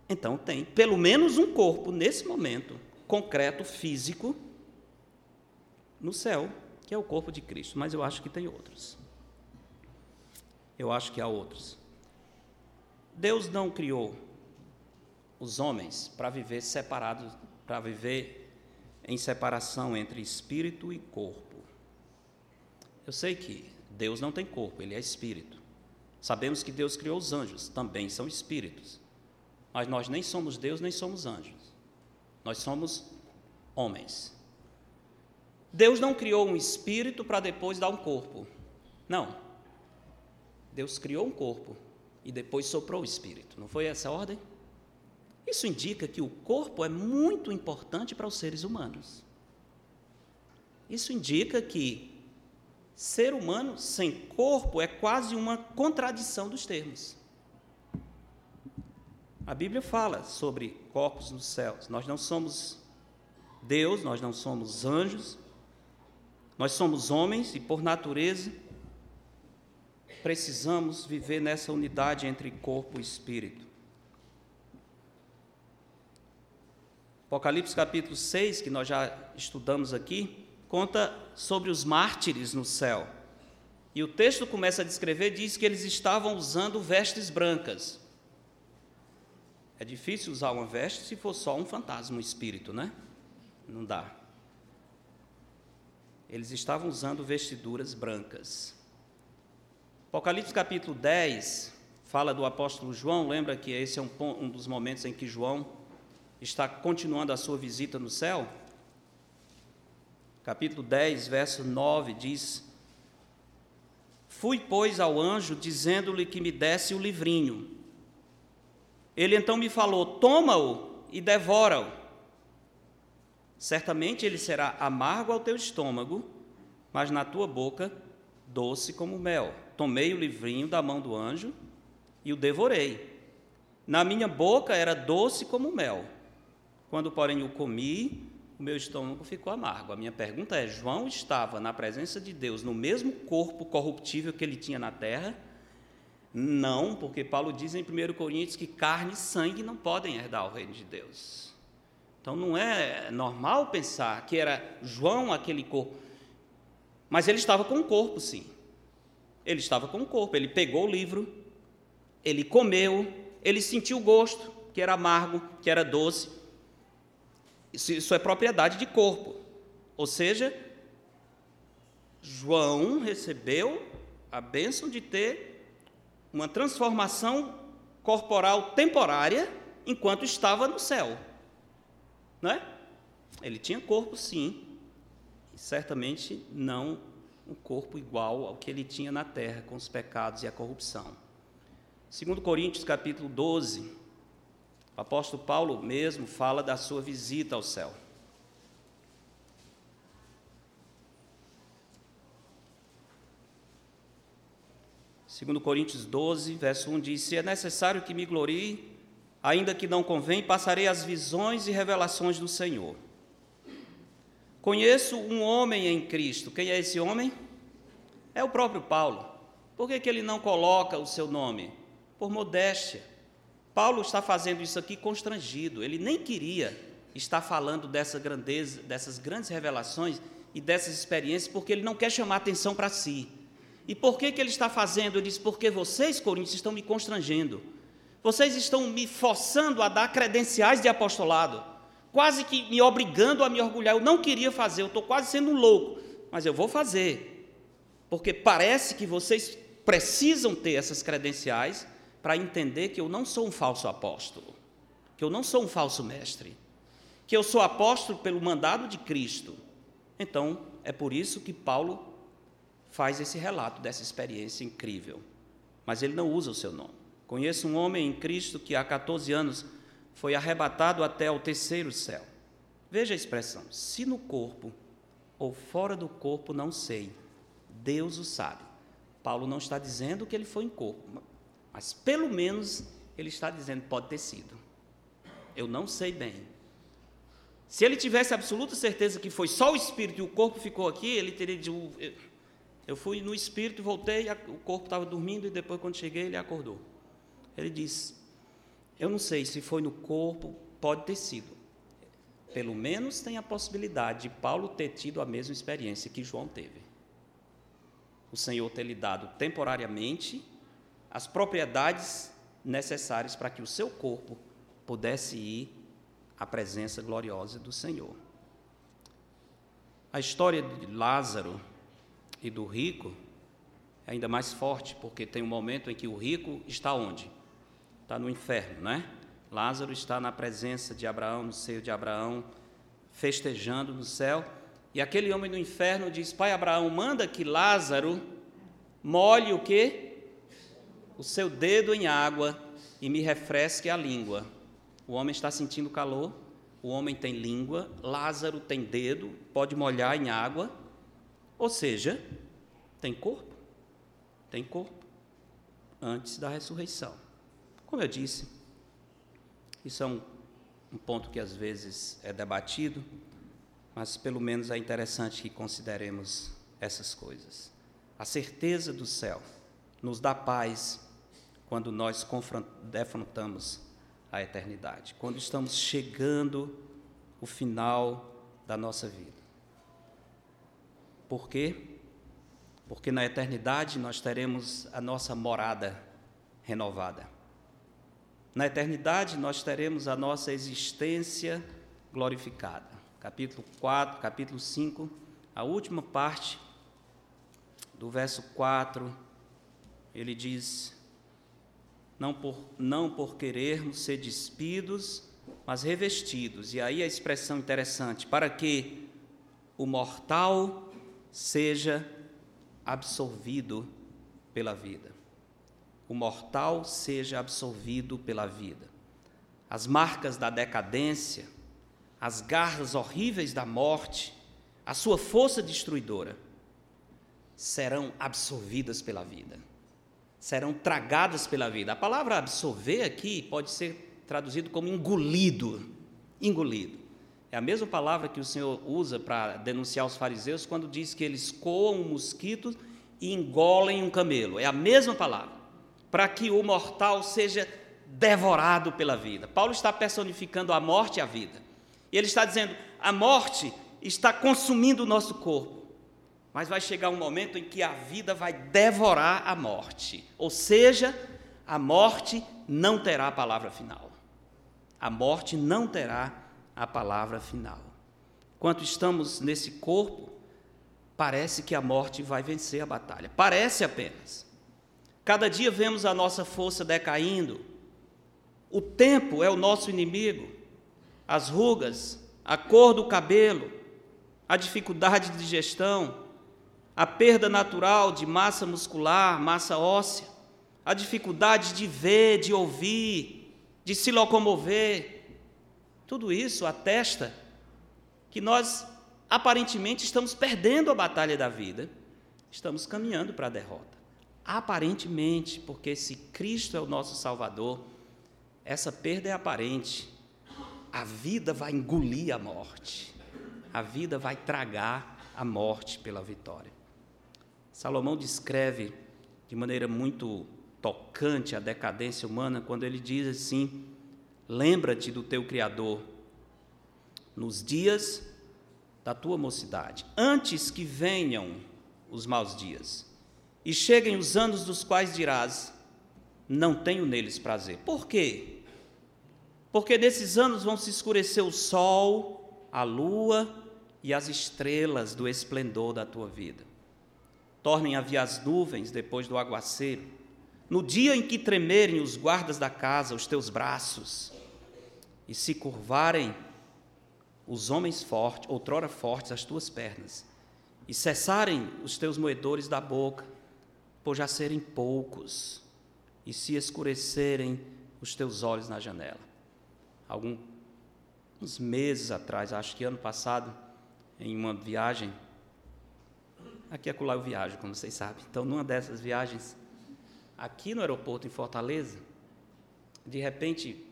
Então tem pelo menos um corpo nesse momento, concreto, físico, no céu, que é o corpo de Cristo, mas eu acho que tem outros. Eu acho que há outros. Deus não criou os homens para viver separados, para viver em separação entre espírito e corpo. Eu sei que Deus não tem corpo, ele é espírito. Sabemos que Deus criou os anjos, também são espíritos. Mas nós nem somos Deus, nem somos anjos. Nós somos homens. Deus não criou um espírito para depois dar um corpo. Não. Deus criou um corpo e depois soprou o espírito. Não foi essa a ordem? Isso indica que o corpo é muito importante para os seres humanos. Isso indica que ser humano sem corpo é quase uma contradição dos termos. A Bíblia fala sobre corpos nos céus. Nós não somos Deus, nós não somos anjos, nós somos homens e, por natureza, precisamos viver nessa unidade entre corpo e espírito. Apocalipse capítulo 6, que nós já estudamos aqui, conta sobre os mártires no céu. E o texto começa a descrever, diz que eles estavam usando vestes brancas. É difícil usar uma veste se for só um fantasma, um espírito, né? Não dá. Eles estavam usando vestiduras brancas. Apocalipse capítulo 10 fala do apóstolo João, lembra que esse é um, um dos momentos em que João está continuando a sua visita no céu? Capítulo 10, verso 9 diz: Fui, pois, ao anjo, dizendo-lhe que me desse o livrinho. Ele então me falou: Toma-o e devora-o. Certamente ele será amargo ao teu estômago, mas na tua boca doce como mel. Tomei o livrinho da mão do anjo e o devorei. Na minha boca era doce como mel quando, porém, o comi, o meu estômago ficou amargo. A minha pergunta é: João estava na presença de Deus no mesmo corpo corruptível que ele tinha na terra? Não, porque Paulo diz em 1 Coríntios que carne e sangue não podem herdar o reino de Deus. Então não é normal pensar que era João aquele corpo. Mas ele estava com o corpo, sim. Ele estava com o corpo. Ele pegou o livro, ele comeu, ele sentiu o gosto, que era amargo, que era doce. Isso, isso é propriedade de corpo. Ou seja, João recebeu a bênção de ter uma transformação corporal temporária enquanto estava no céu. Não é? Ele tinha corpo, sim, e certamente não um corpo igual ao que ele tinha na terra, com os pecados e a corrupção. Segundo Coríntios capítulo 12, o apóstolo Paulo mesmo fala da sua visita ao céu. Segundo Coríntios 12, verso 1 diz: Se é necessário que me glorie, ainda que não convém, passarei as visões e revelações do Senhor. Conheço um homem em Cristo. Quem é esse homem? É o próprio Paulo. Por que, que ele não coloca o seu nome? Por modéstia. Paulo está fazendo isso aqui constrangido. Ele nem queria estar falando dessa grandeza, dessas grandes revelações e dessas experiências, porque ele não quer chamar atenção para si. E por que, que ele está fazendo? Ele diz: porque vocês, Coríntios, estão me constrangendo. Vocês estão me forçando a dar credenciais de apostolado, quase que me obrigando a me orgulhar. Eu não queria fazer, eu estou quase sendo um louco, mas eu vou fazer, porque parece que vocês precisam ter essas credenciais para entender que eu não sou um falso apóstolo, que eu não sou um falso mestre, que eu sou apóstolo pelo mandado de Cristo. Então, é por isso que Paulo faz esse relato dessa experiência incrível, mas ele não usa o seu nome. Conheço um homem em Cristo que há 14 anos foi arrebatado até o terceiro céu. Veja a expressão: se no corpo ou fora do corpo, não sei. Deus o sabe. Paulo não está dizendo que ele foi em corpo, mas pelo menos ele está dizendo pode ter sido. Eu não sei bem. Se ele tivesse absoluta certeza que foi só o espírito e o corpo ficou aqui, ele teria dito eu fui no espírito, voltei, o corpo estava dormindo e depois, quando cheguei, ele acordou. Ele disse: Eu não sei se foi no corpo, pode ter sido. Pelo menos tem a possibilidade de Paulo ter tido a mesma experiência que João teve. O Senhor ter lhe dado temporariamente as propriedades necessárias para que o seu corpo pudesse ir à presença gloriosa do Senhor. A história de Lázaro e do rico é ainda mais forte, porque tem um momento em que o rico está onde? Está no inferno, né? Lázaro está na presença de Abraão, no seio de Abraão, festejando no céu. E aquele homem no inferno diz: Pai Abraão, manda que Lázaro molhe o quê? O seu dedo em água e me refresque a língua. O homem está sentindo calor, o homem tem língua, Lázaro tem dedo, pode molhar em água ou seja, tem corpo? Tem corpo. Antes da ressurreição. Como eu disse, isso é um, um ponto que às vezes é debatido, mas pelo menos é interessante que consideremos essas coisas. A certeza do céu nos dá paz quando nós defrontamos a eternidade, quando estamos chegando o final da nossa vida. Por quê? Porque na eternidade nós teremos a nossa morada renovada. Na eternidade nós teremos a nossa existência glorificada. Capítulo 4, capítulo 5, a última parte do verso 4, ele diz: não por, não por querermos ser despidos, mas revestidos. E aí a expressão interessante: para que o mortal seja absorvido pela vida. O mortal seja absorvido pela vida. As marcas da decadência, as garras horríveis da morte, a sua força destruidora, serão absorvidas pela vida. Serão tragadas pela vida. A palavra absorver aqui pode ser traduzido como engolido. Engolido. É a mesma palavra que o Senhor usa para denunciar os fariseus quando diz que eles coam um mosquito e engolem um camelo. É a mesma palavra. Para que o mortal seja devorado pela vida. Paulo está personificando a morte e a vida. E ele está dizendo: a morte está consumindo o nosso corpo. Mas vai chegar um momento em que a vida vai devorar a morte. Ou seja, a morte não terá a palavra final. A morte não terá a palavra final. Enquanto estamos nesse corpo, parece que a morte vai vencer a batalha. Parece apenas. Cada dia vemos a nossa força decaindo. O tempo é o nosso inimigo. As rugas, a cor do cabelo, a dificuldade de digestão, a perda natural de massa muscular, massa óssea, a dificuldade de ver, de ouvir, de se locomover. Tudo isso atesta que nós aparentemente estamos perdendo a batalha da vida, estamos caminhando para a derrota. Aparentemente, porque se Cristo é o nosso Salvador, essa perda é aparente. A vida vai engolir a morte, a vida vai tragar a morte pela vitória. Salomão descreve de maneira muito tocante a decadência humana quando ele diz assim: Lembra-te do teu Criador nos dias da tua mocidade, antes que venham os maus dias e cheguem os anos dos quais dirás: Não tenho neles prazer. Por quê? Porque nesses anos vão se escurecer o sol, a lua e as estrelas do esplendor da tua vida tornem a vir as nuvens depois do aguaceiro, no dia em que tremerem os guardas da casa, os teus braços, e se curvarem os homens fortes, outrora fortes, as tuas pernas, e cessarem os teus moedores da boca, por já serem poucos, e se escurecerem os teus olhos na janela. Alguns meses atrás, acho que ano passado, em uma viagem, aqui é lá eu viajo, como vocês sabem. Então, numa dessas viagens, aqui no aeroporto em Fortaleza, de repente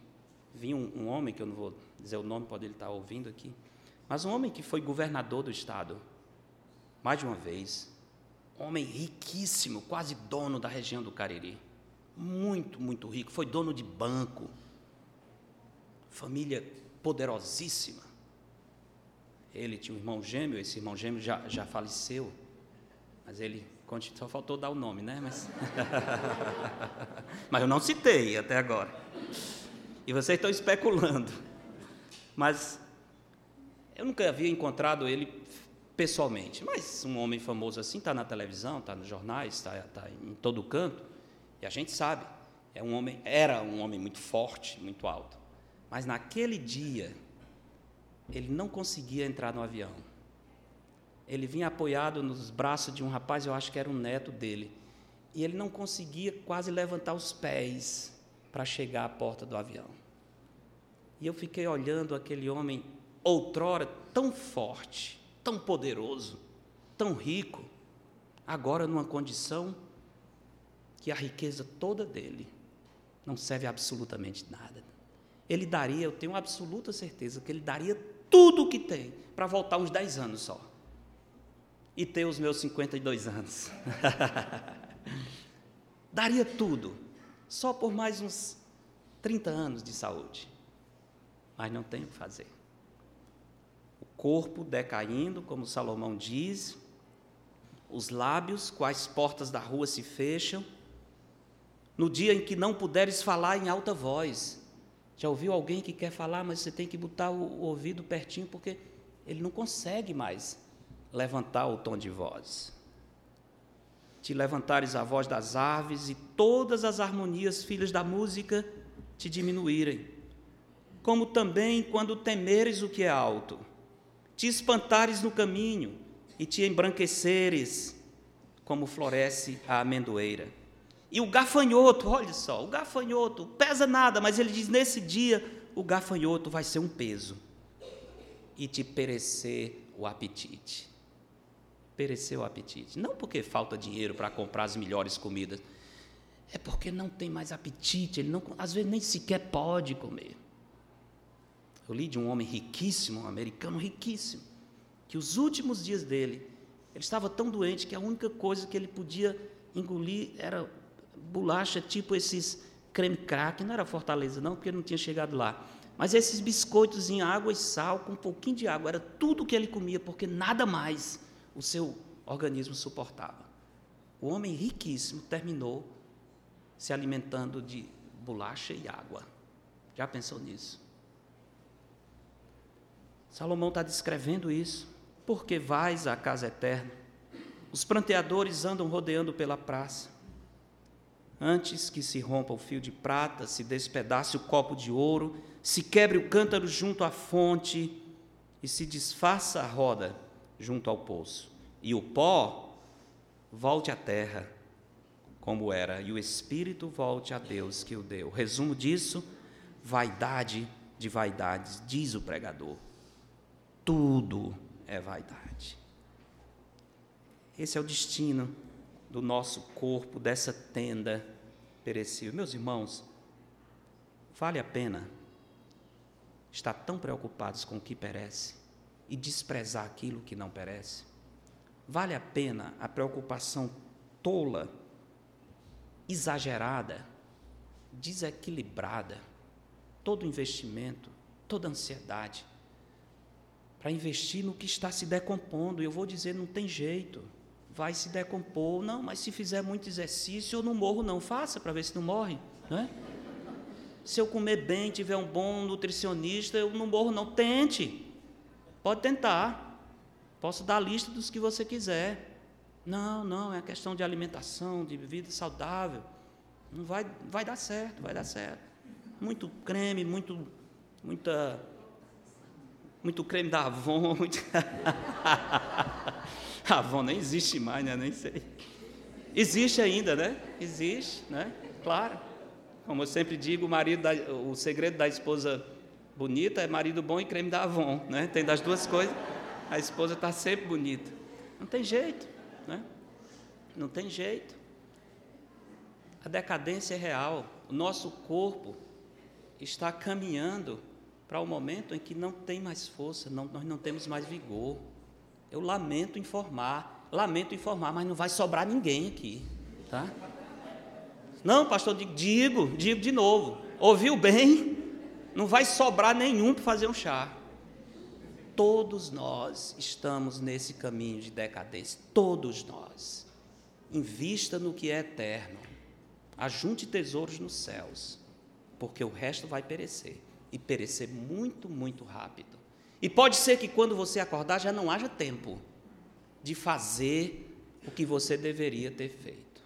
vinha um, um, homem, que eu não vou dizer o nome, pode ele estar ouvindo aqui, mas um homem que foi governador do estado, mais de uma vez, homem riquíssimo, quase dono da região do Cariri, muito, muito rico, foi dono de banco, família poderosíssima. Ele tinha um irmão gêmeo, esse irmão gêmeo já, já faleceu. Mas ele só faltou dar o nome, né? Mas, mas eu não citei até agora. E vocês estão especulando. Mas eu nunca havia encontrado ele pessoalmente. Mas um homem famoso assim está na televisão, está nos jornais, está tá em todo canto. E a gente sabe, é um homem, era um homem muito forte, muito alto. Mas naquele dia, ele não conseguia entrar no avião ele vinha apoiado nos braços de um rapaz, eu acho que era um neto dele. E ele não conseguia quase levantar os pés para chegar à porta do avião. E eu fiquei olhando aquele homem, outrora tão forte, tão poderoso, tão rico, agora numa condição que a riqueza toda dele não serve absolutamente nada. Ele daria, eu tenho absoluta certeza que ele daria tudo o que tem para voltar uns 10 anos só e ter os meus 52 anos. Daria tudo, só por mais uns 30 anos de saúde. Mas não tenho o que fazer. O corpo decaindo, como Salomão diz, os lábios, quais portas da rua se fecham, no dia em que não puderes falar em alta voz. Já ouviu alguém que quer falar, mas você tem que botar o ouvido pertinho porque ele não consegue mais levantar o tom de voz. Te levantares a voz das aves e todas as harmonias, filhas da música, te diminuírem. Como também quando temeres o que é alto, te espantares no caminho e te embranqueceres, como floresce a amendoeira. E o gafanhoto, olha só, o gafanhoto pesa nada, mas ele diz: nesse dia o gafanhoto vai ser um peso e te perecer o apetite pereceu o apetite. Não porque falta dinheiro para comprar as melhores comidas, é porque não tem mais apetite, ele não, às vezes nem sequer pode comer. Eu li de um homem riquíssimo, um americano riquíssimo, que os últimos dias dele, ele estava tão doente que a única coisa que ele podia engolir era bolacha, tipo esses creme crack, não era Fortaleza não, porque não tinha chegado lá. Mas esses biscoitos em água e sal, com um pouquinho de água, era tudo que ele comia, porque nada mais o seu organismo suportava. O homem riquíssimo terminou se alimentando de bolacha e água. Já pensou nisso? Salomão está descrevendo isso. Porque vais à casa eterna, Os pranteadores andam rodeando pela praça. Antes que se rompa o fio de prata, se despedace o copo de ouro, se quebre o cântaro junto à fonte e se desfaça a roda junto ao poço, e o pó volte à terra como era, e o espírito volte a Deus que o deu. Resumo disso: vaidade de vaidades, diz o pregador. Tudo é vaidade. Esse é o destino do nosso corpo, dessa tenda perecível. Meus irmãos, vale a pena estar tão preocupados com o que perece e desprezar aquilo que não perece? Vale a pena a preocupação tola, exagerada, desequilibrada, todo investimento, toda ansiedade, para investir no que está se decompondo. Eu vou dizer, não tem jeito, vai se decompor. Não, mas se fizer muito exercício, eu não morro, não. Faça para ver se não morre. Não é? Se eu comer bem, tiver um bom nutricionista, eu não morro, não. Tente. Pode tentar. Posso dar a lista dos que você quiser. Não, não, é questão de alimentação, de vida saudável. Não vai, vai dar certo, vai dar certo. Muito creme, muito, muita, muito creme da Avon. Muito... Avon nem existe mais, né? Nem sei. Existe ainda, né? Existe, né? Claro. Como eu sempre digo, o marido, da, o segredo da esposa bonita é marido bom e creme da Avon, né? Tem das duas coisas. A esposa está sempre bonita. Não tem jeito, né? Não tem jeito. A decadência é real. O nosso corpo está caminhando para o momento em que não tem mais força, não, nós não temos mais vigor. Eu lamento informar, lamento informar, mas não vai sobrar ninguém aqui, tá? Não, pastor, digo, digo de novo. Ouviu bem? Não vai sobrar nenhum para fazer um chá. Todos nós estamos nesse caminho de decadência. Todos nós. Invista no que é eterno. Ajunte tesouros nos céus, porque o resto vai perecer e perecer muito, muito rápido. E pode ser que quando você acordar já não haja tempo de fazer o que você deveria ter feito.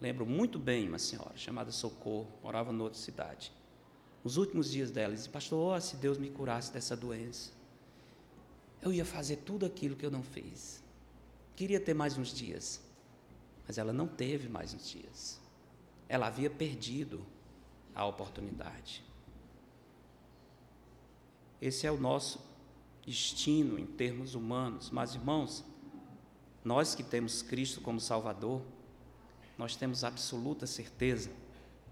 Lembro muito bem uma senhora chamada Socorro, morava em outra cidade. Nos últimos dias dela, disse: Pastor, oh, se Deus me curasse dessa doença, eu ia fazer tudo aquilo que eu não fiz. Queria ter mais uns dias, mas ela não teve mais uns dias. Ela havia perdido a oportunidade. Esse é o nosso destino em termos humanos, mas irmãos, nós que temos Cristo como Salvador, nós temos absoluta certeza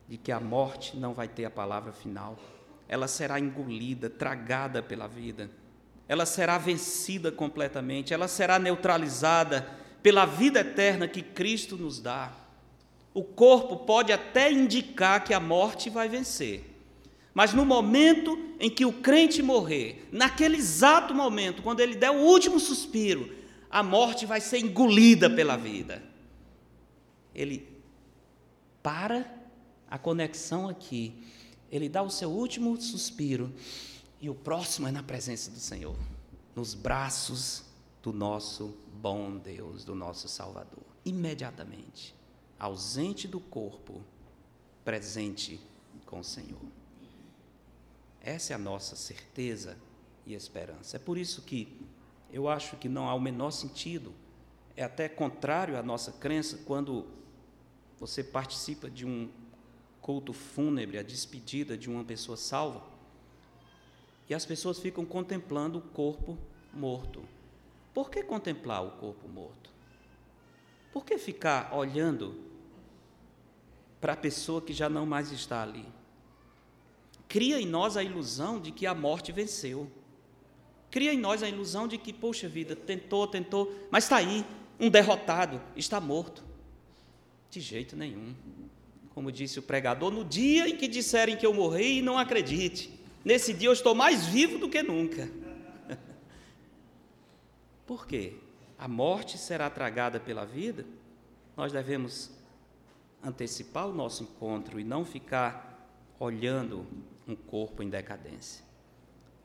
de que a morte não vai ter a palavra final. Ela será engolida, tragada pela vida. Ela será vencida completamente, ela será neutralizada pela vida eterna que Cristo nos dá. O corpo pode até indicar que a morte vai vencer. Mas no momento em que o crente morrer, naquele exato momento, quando ele der o último suspiro, a morte vai ser engolida pela vida ele para a conexão aqui, ele dá o seu último suspiro e o próximo é na presença do Senhor, nos braços do nosso bom Deus, do nosso Salvador. Imediatamente, ausente do corpo, presente com o Senhor. Essa é a nossa certeza e esperança. É por isso que eu acho que não há o menor sentido, é até contrário à nossa crença quando você participa de um culto fúnebre, a despedida de uma pessoa salva, e as pessoas ficam contemplando o corpo morto. Por que contemplar o corpo morto? Por que ficar olhando para a pessoa que já não mais está ali? Cria em nós a ilusão de que a morte venceu. Cria em nós a ilusão de que, poxa vida, tentou, tentou, mas está aí, um derrotado, está morto. De jeito nenhum. Como disse o pregador, no dia em que disserem que eu morri, não acredite. Nesse dia eu estou mais vivo do que nunca. Por quê? A morte será tragada pela vida? Nós devemos antecipar o nosso encontro e não ficar olhando um corpo em decadência.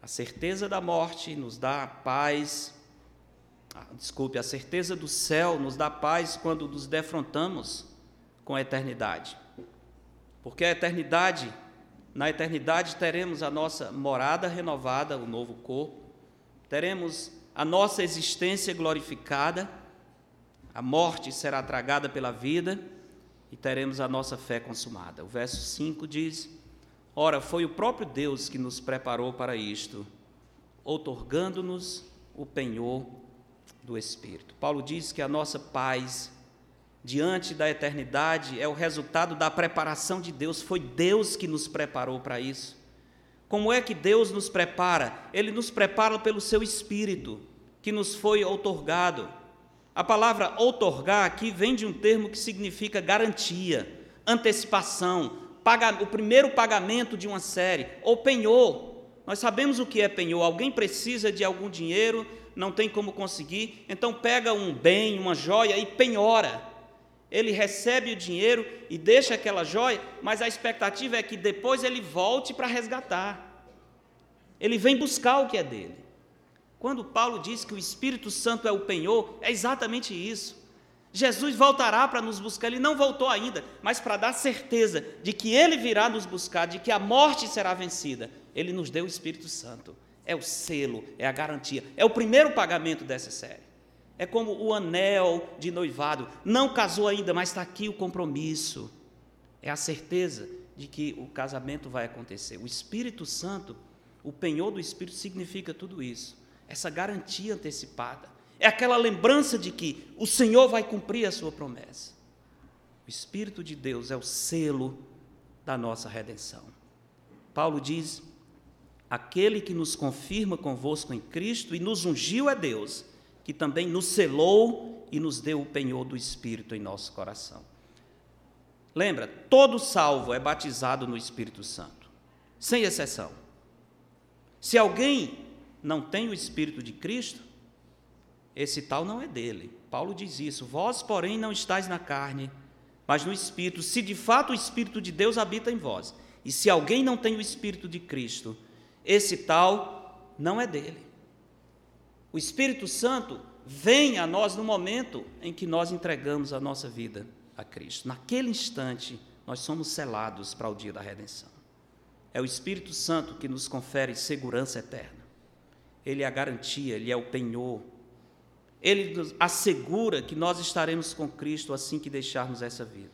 A certeza da morte nos dá paz ah, desculpe, a certeza do céu nos dá paz quando nos defrontamos com a eternidade. Porque a eternidade, na eternidade teremos a nossa morada renovada, o novo corpo, teremos a nossa existência glorificada, a morte será tragada pela vida e teremos a nossa fé consumada. O verso 5 diz: Ora, foi o próprio Deus que nos preparou para isto, outorgando-nos o penhor do Espírito. Paulo diz que a nossa paz diante da eternidade é o resultado da preparação de Deus, foi Deus que nos preparou para isso. Como é que Deus nos prepara? Ele nos prepara pelo seu Espírito, que nos foi outorgado. A palavra outorgar aqui vem de um termo que significa garantia, antecipação, o primeiro pagamento de uma série, ou penhor. Nós sabemos o que é penhor. Alguém precisa de algum dinheiro, não tem como conseguir, então pega um bem, uma joia e penhora. Ele recebe o dinheiro e deixa aquela joia, mas a expectativa é que depois ele volte para resgatar. Ele vem buscar o que é dele. Quando Paulo diz que o Espírito Santo é o penhor, é exatamente isso. Jesus voltará para nos buscar, ele não voltou ainda, mas para dar certeza de que ele virá nos buscar, de que a morte será vencida, ele nos deu o Espírito Santo. É o selo, é a garantia, é o primeiro pagamento dessa série. É como o anel de noivado. Não casou ainda, mas está aqui o compromisso. É a certeza de que o casamento vai acontecer. O Espírito Santo, o penhor do Espírito, significa tudo isso. Essa garantia antecipada. É aquela lembrança de que o Senhor vai cumprir a sua promessa. O Espírito de Deus é o selo da nossa redenção. Paulo diz: aquele que nos confirma convosco em Cristo e nos ungiu é Deus que também nos selou e nos deu o penhor do Espírito em nosso coração. Lembra, todo salvo é batizado no Espírito Santo, sem exceção. Se alguém não tem o Espírito de Cristo, esse tal não é dele. Paulo diz isso: Vós, porém, não estáis na carne, mas no Espírito, se de fato o Espírito de Deus habita em vós. E se alguém não tem o Espírito de Cristo, esse tal não é dele. O Espírito Santo vem a nós no momento em que nós entregamos a nossa vida a Cristo. Naquele instante, nós somos selados para o dia da redenção. É o Espírito Santo que nos confere segurança eterna. Ele é a garantia, ele é o penhor. Ele nos assegura que nós estaremos com Cristo assim que deixarmos essa vida.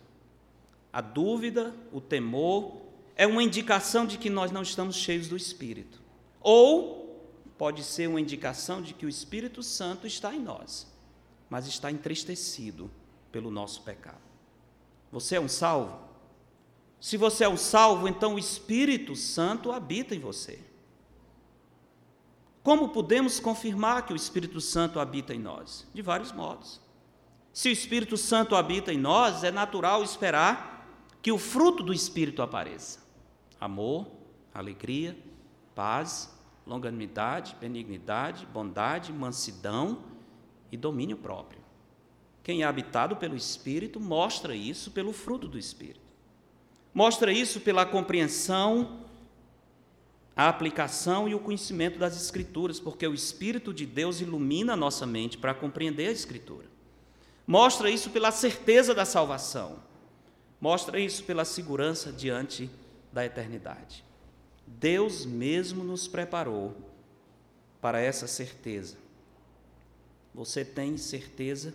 A dúvida, o temor, é uma indicação de que nós não estamos cheios do Espírito. Ou pode ser uma indicação de que o Espírito Santo está em nós, mas está entristecido pelo nosso pecado. Você é um salvo? Se você é um salvo, então o Espírito Santo habita em você. Como podemos confirmar que o Espírito Santo habita em nós? De vários modos. Se o Espírito Santo habita em nós, é natural esperar que o fruto do Espírito apareça: amor, alegria, paz, longanimidade, benignidade, bondade, mansidão e domínio próprio. Quem é habitado pelo Espírito mostra isso pelo fruto do Espírito. Mostra isso pela compreensão, a aplicação e o conhecimento das Escrituras, porque o Espírito de Deus ilumina a nossa mente para compreender a Escritura. Mostra isso pela certeza da salvação. Mostra isso pela segurança diante da eternidade. Deus mesmo nos preparou para essa certeza. Você tem certeza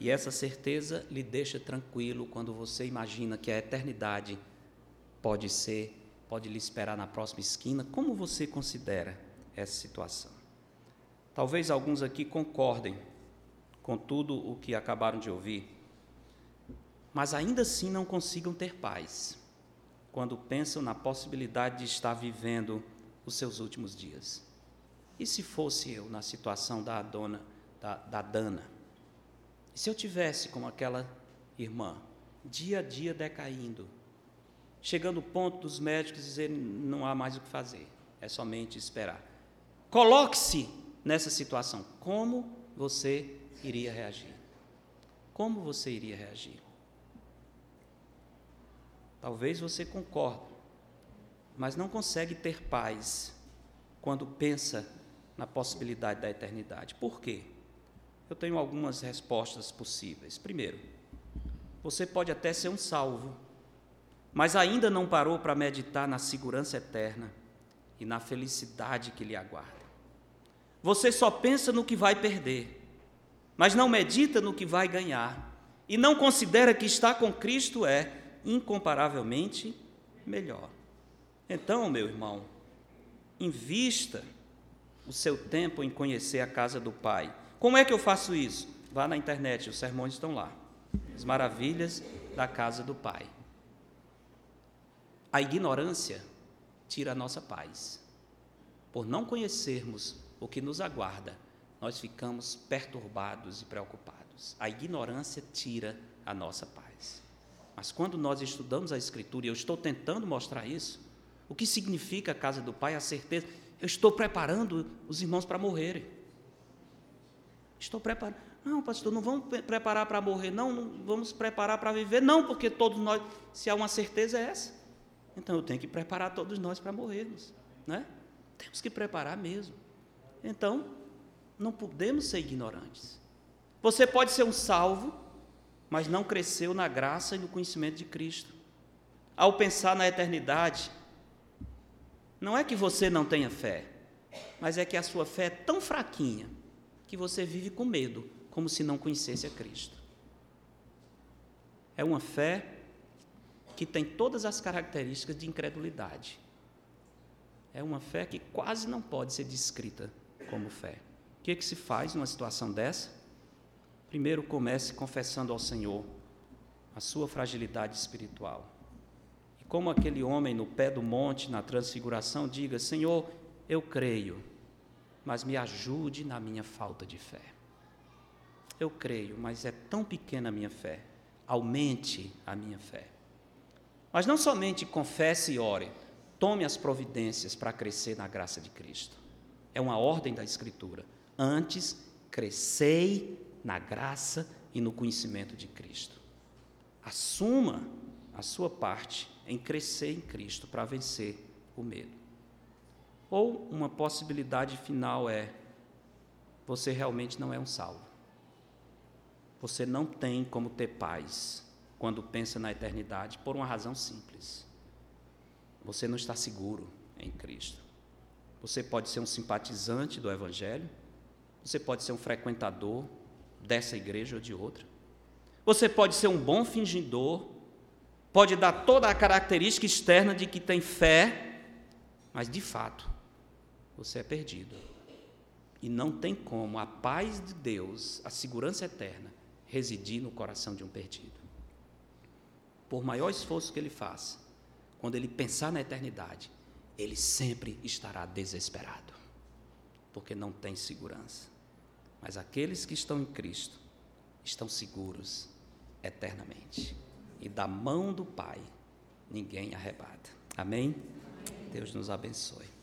e essa certeza lhe deixa tranquilo quando você imagina que a eternidade pode ser, pode lhe esperar na próxima esquina. Como você considera essa situação? Talvez alguns aqui concordem com tudo o que acabaram de ouvir, mas ainda assim não consigam ter paz quando pensam na possibilidade de estar vivendo os seus últimos dias. E se fosse eu na situação da dona, da, da Dana? E se eu tivesse como aquela irmã, dia a dia decaindo, chegando ao ponto dos médicos dizerem não há mais o que fazer, é somente esperar. Coloque-se nessa situação. Como você iria reagir? Como você iria reagir? Talvez você concorde, mas não consegue ter paz quando pensa na possibilidade da eternidade. Por quê? Eu tenho algumas respostas possíveis. Primeiro, você pode até ser um salvo, mas ainda não parou para meditar na segurança eterna e na felicidade que lhe aguarda. Você só pensa no que vai perder, mas não medita no que vai ganhar e não considera que estar com Cristo é incomparavelmente melhor. Então, meu irmão, invista o seu tempo em conhecer a casa do Pai. Como é que eu faço isso? Vá na internet, os sermões estão lá. As maravilhas da casa do Pai. A ignorância tira a nossa paz. Por não conhecermos o que nos aguarda, nós ficamos perturbados e preocupados. A ignorância tira a nossa paz. Mas quando nós estudamos a Escritura, e eu estou tentando mostrar isso, o que significa a casa do Pai? A certeza. Eu estou preparando os irmãos para morrerem. Estou preparando. Não, pastor, não vamos preparar para morrer, não, não vamos preparar para viver, não, porque todos nós, se há uma certeza, é essa. Então eu tenho que preparar todos nós para morrermos, né? Temos que preparar mesmo. Então, não podemos ser ignorantes. Você pode ser um salvo, mas não cresceu na graça e no conhecimento de Cristo. Ao pensar na eternidade, não é que você não tenha fé, mas é que a sua fé é tão fraquinha que você vive com medo, como se não conhecesse a Cristo. É uma fé que tem todas as características de incredulidade. É uma fé que quase não pode ser descrita como fé. O que, é que se faz numa situação dessa? Primeiro, comece confessando ao Senhor a sua fragilidade espiritual como aquele homem no pé do monte, na transfiguração, diga: Senhor, eu creio, mas me ajude na minha falta de fé. Eu creio, mas é tão pequena a minha fé. Aumente a minha fé. Mas não somente confesse e ore, tome as providências para crescer na graça de Cristo. É uma ordem da Escritura. Antes, crescei na graça e no conhecimento de Cristo. Assuma a sua parte em crescer em Cristo para vencer o medo. Ou uma possibilidade final é: você realmente não é um salvo. Você não tem como ter paz quando pensa na eternidade por uma razão simples. Você não está seguro em Cristo. Você pode ser um simpatizante do Evangelho, você pode ser um frequentador dessa igreja ou de outra, você pode ser um bom fingidor pode dar toda a característica externa de que tem fé, mas de fato você é perdido. E não tem como a paz de Deus, a segurança eterna, residir no coração de um perdido. Por maior esforço que ele faça, quando ele pensar na eternidade, ele sempre estará desesperado, porque não tem segurança. Mas aqueles que estão em Cristo estão seguros eternamente e da mão do Pai ninguém arrebata. Amém? Deus nos abençoe.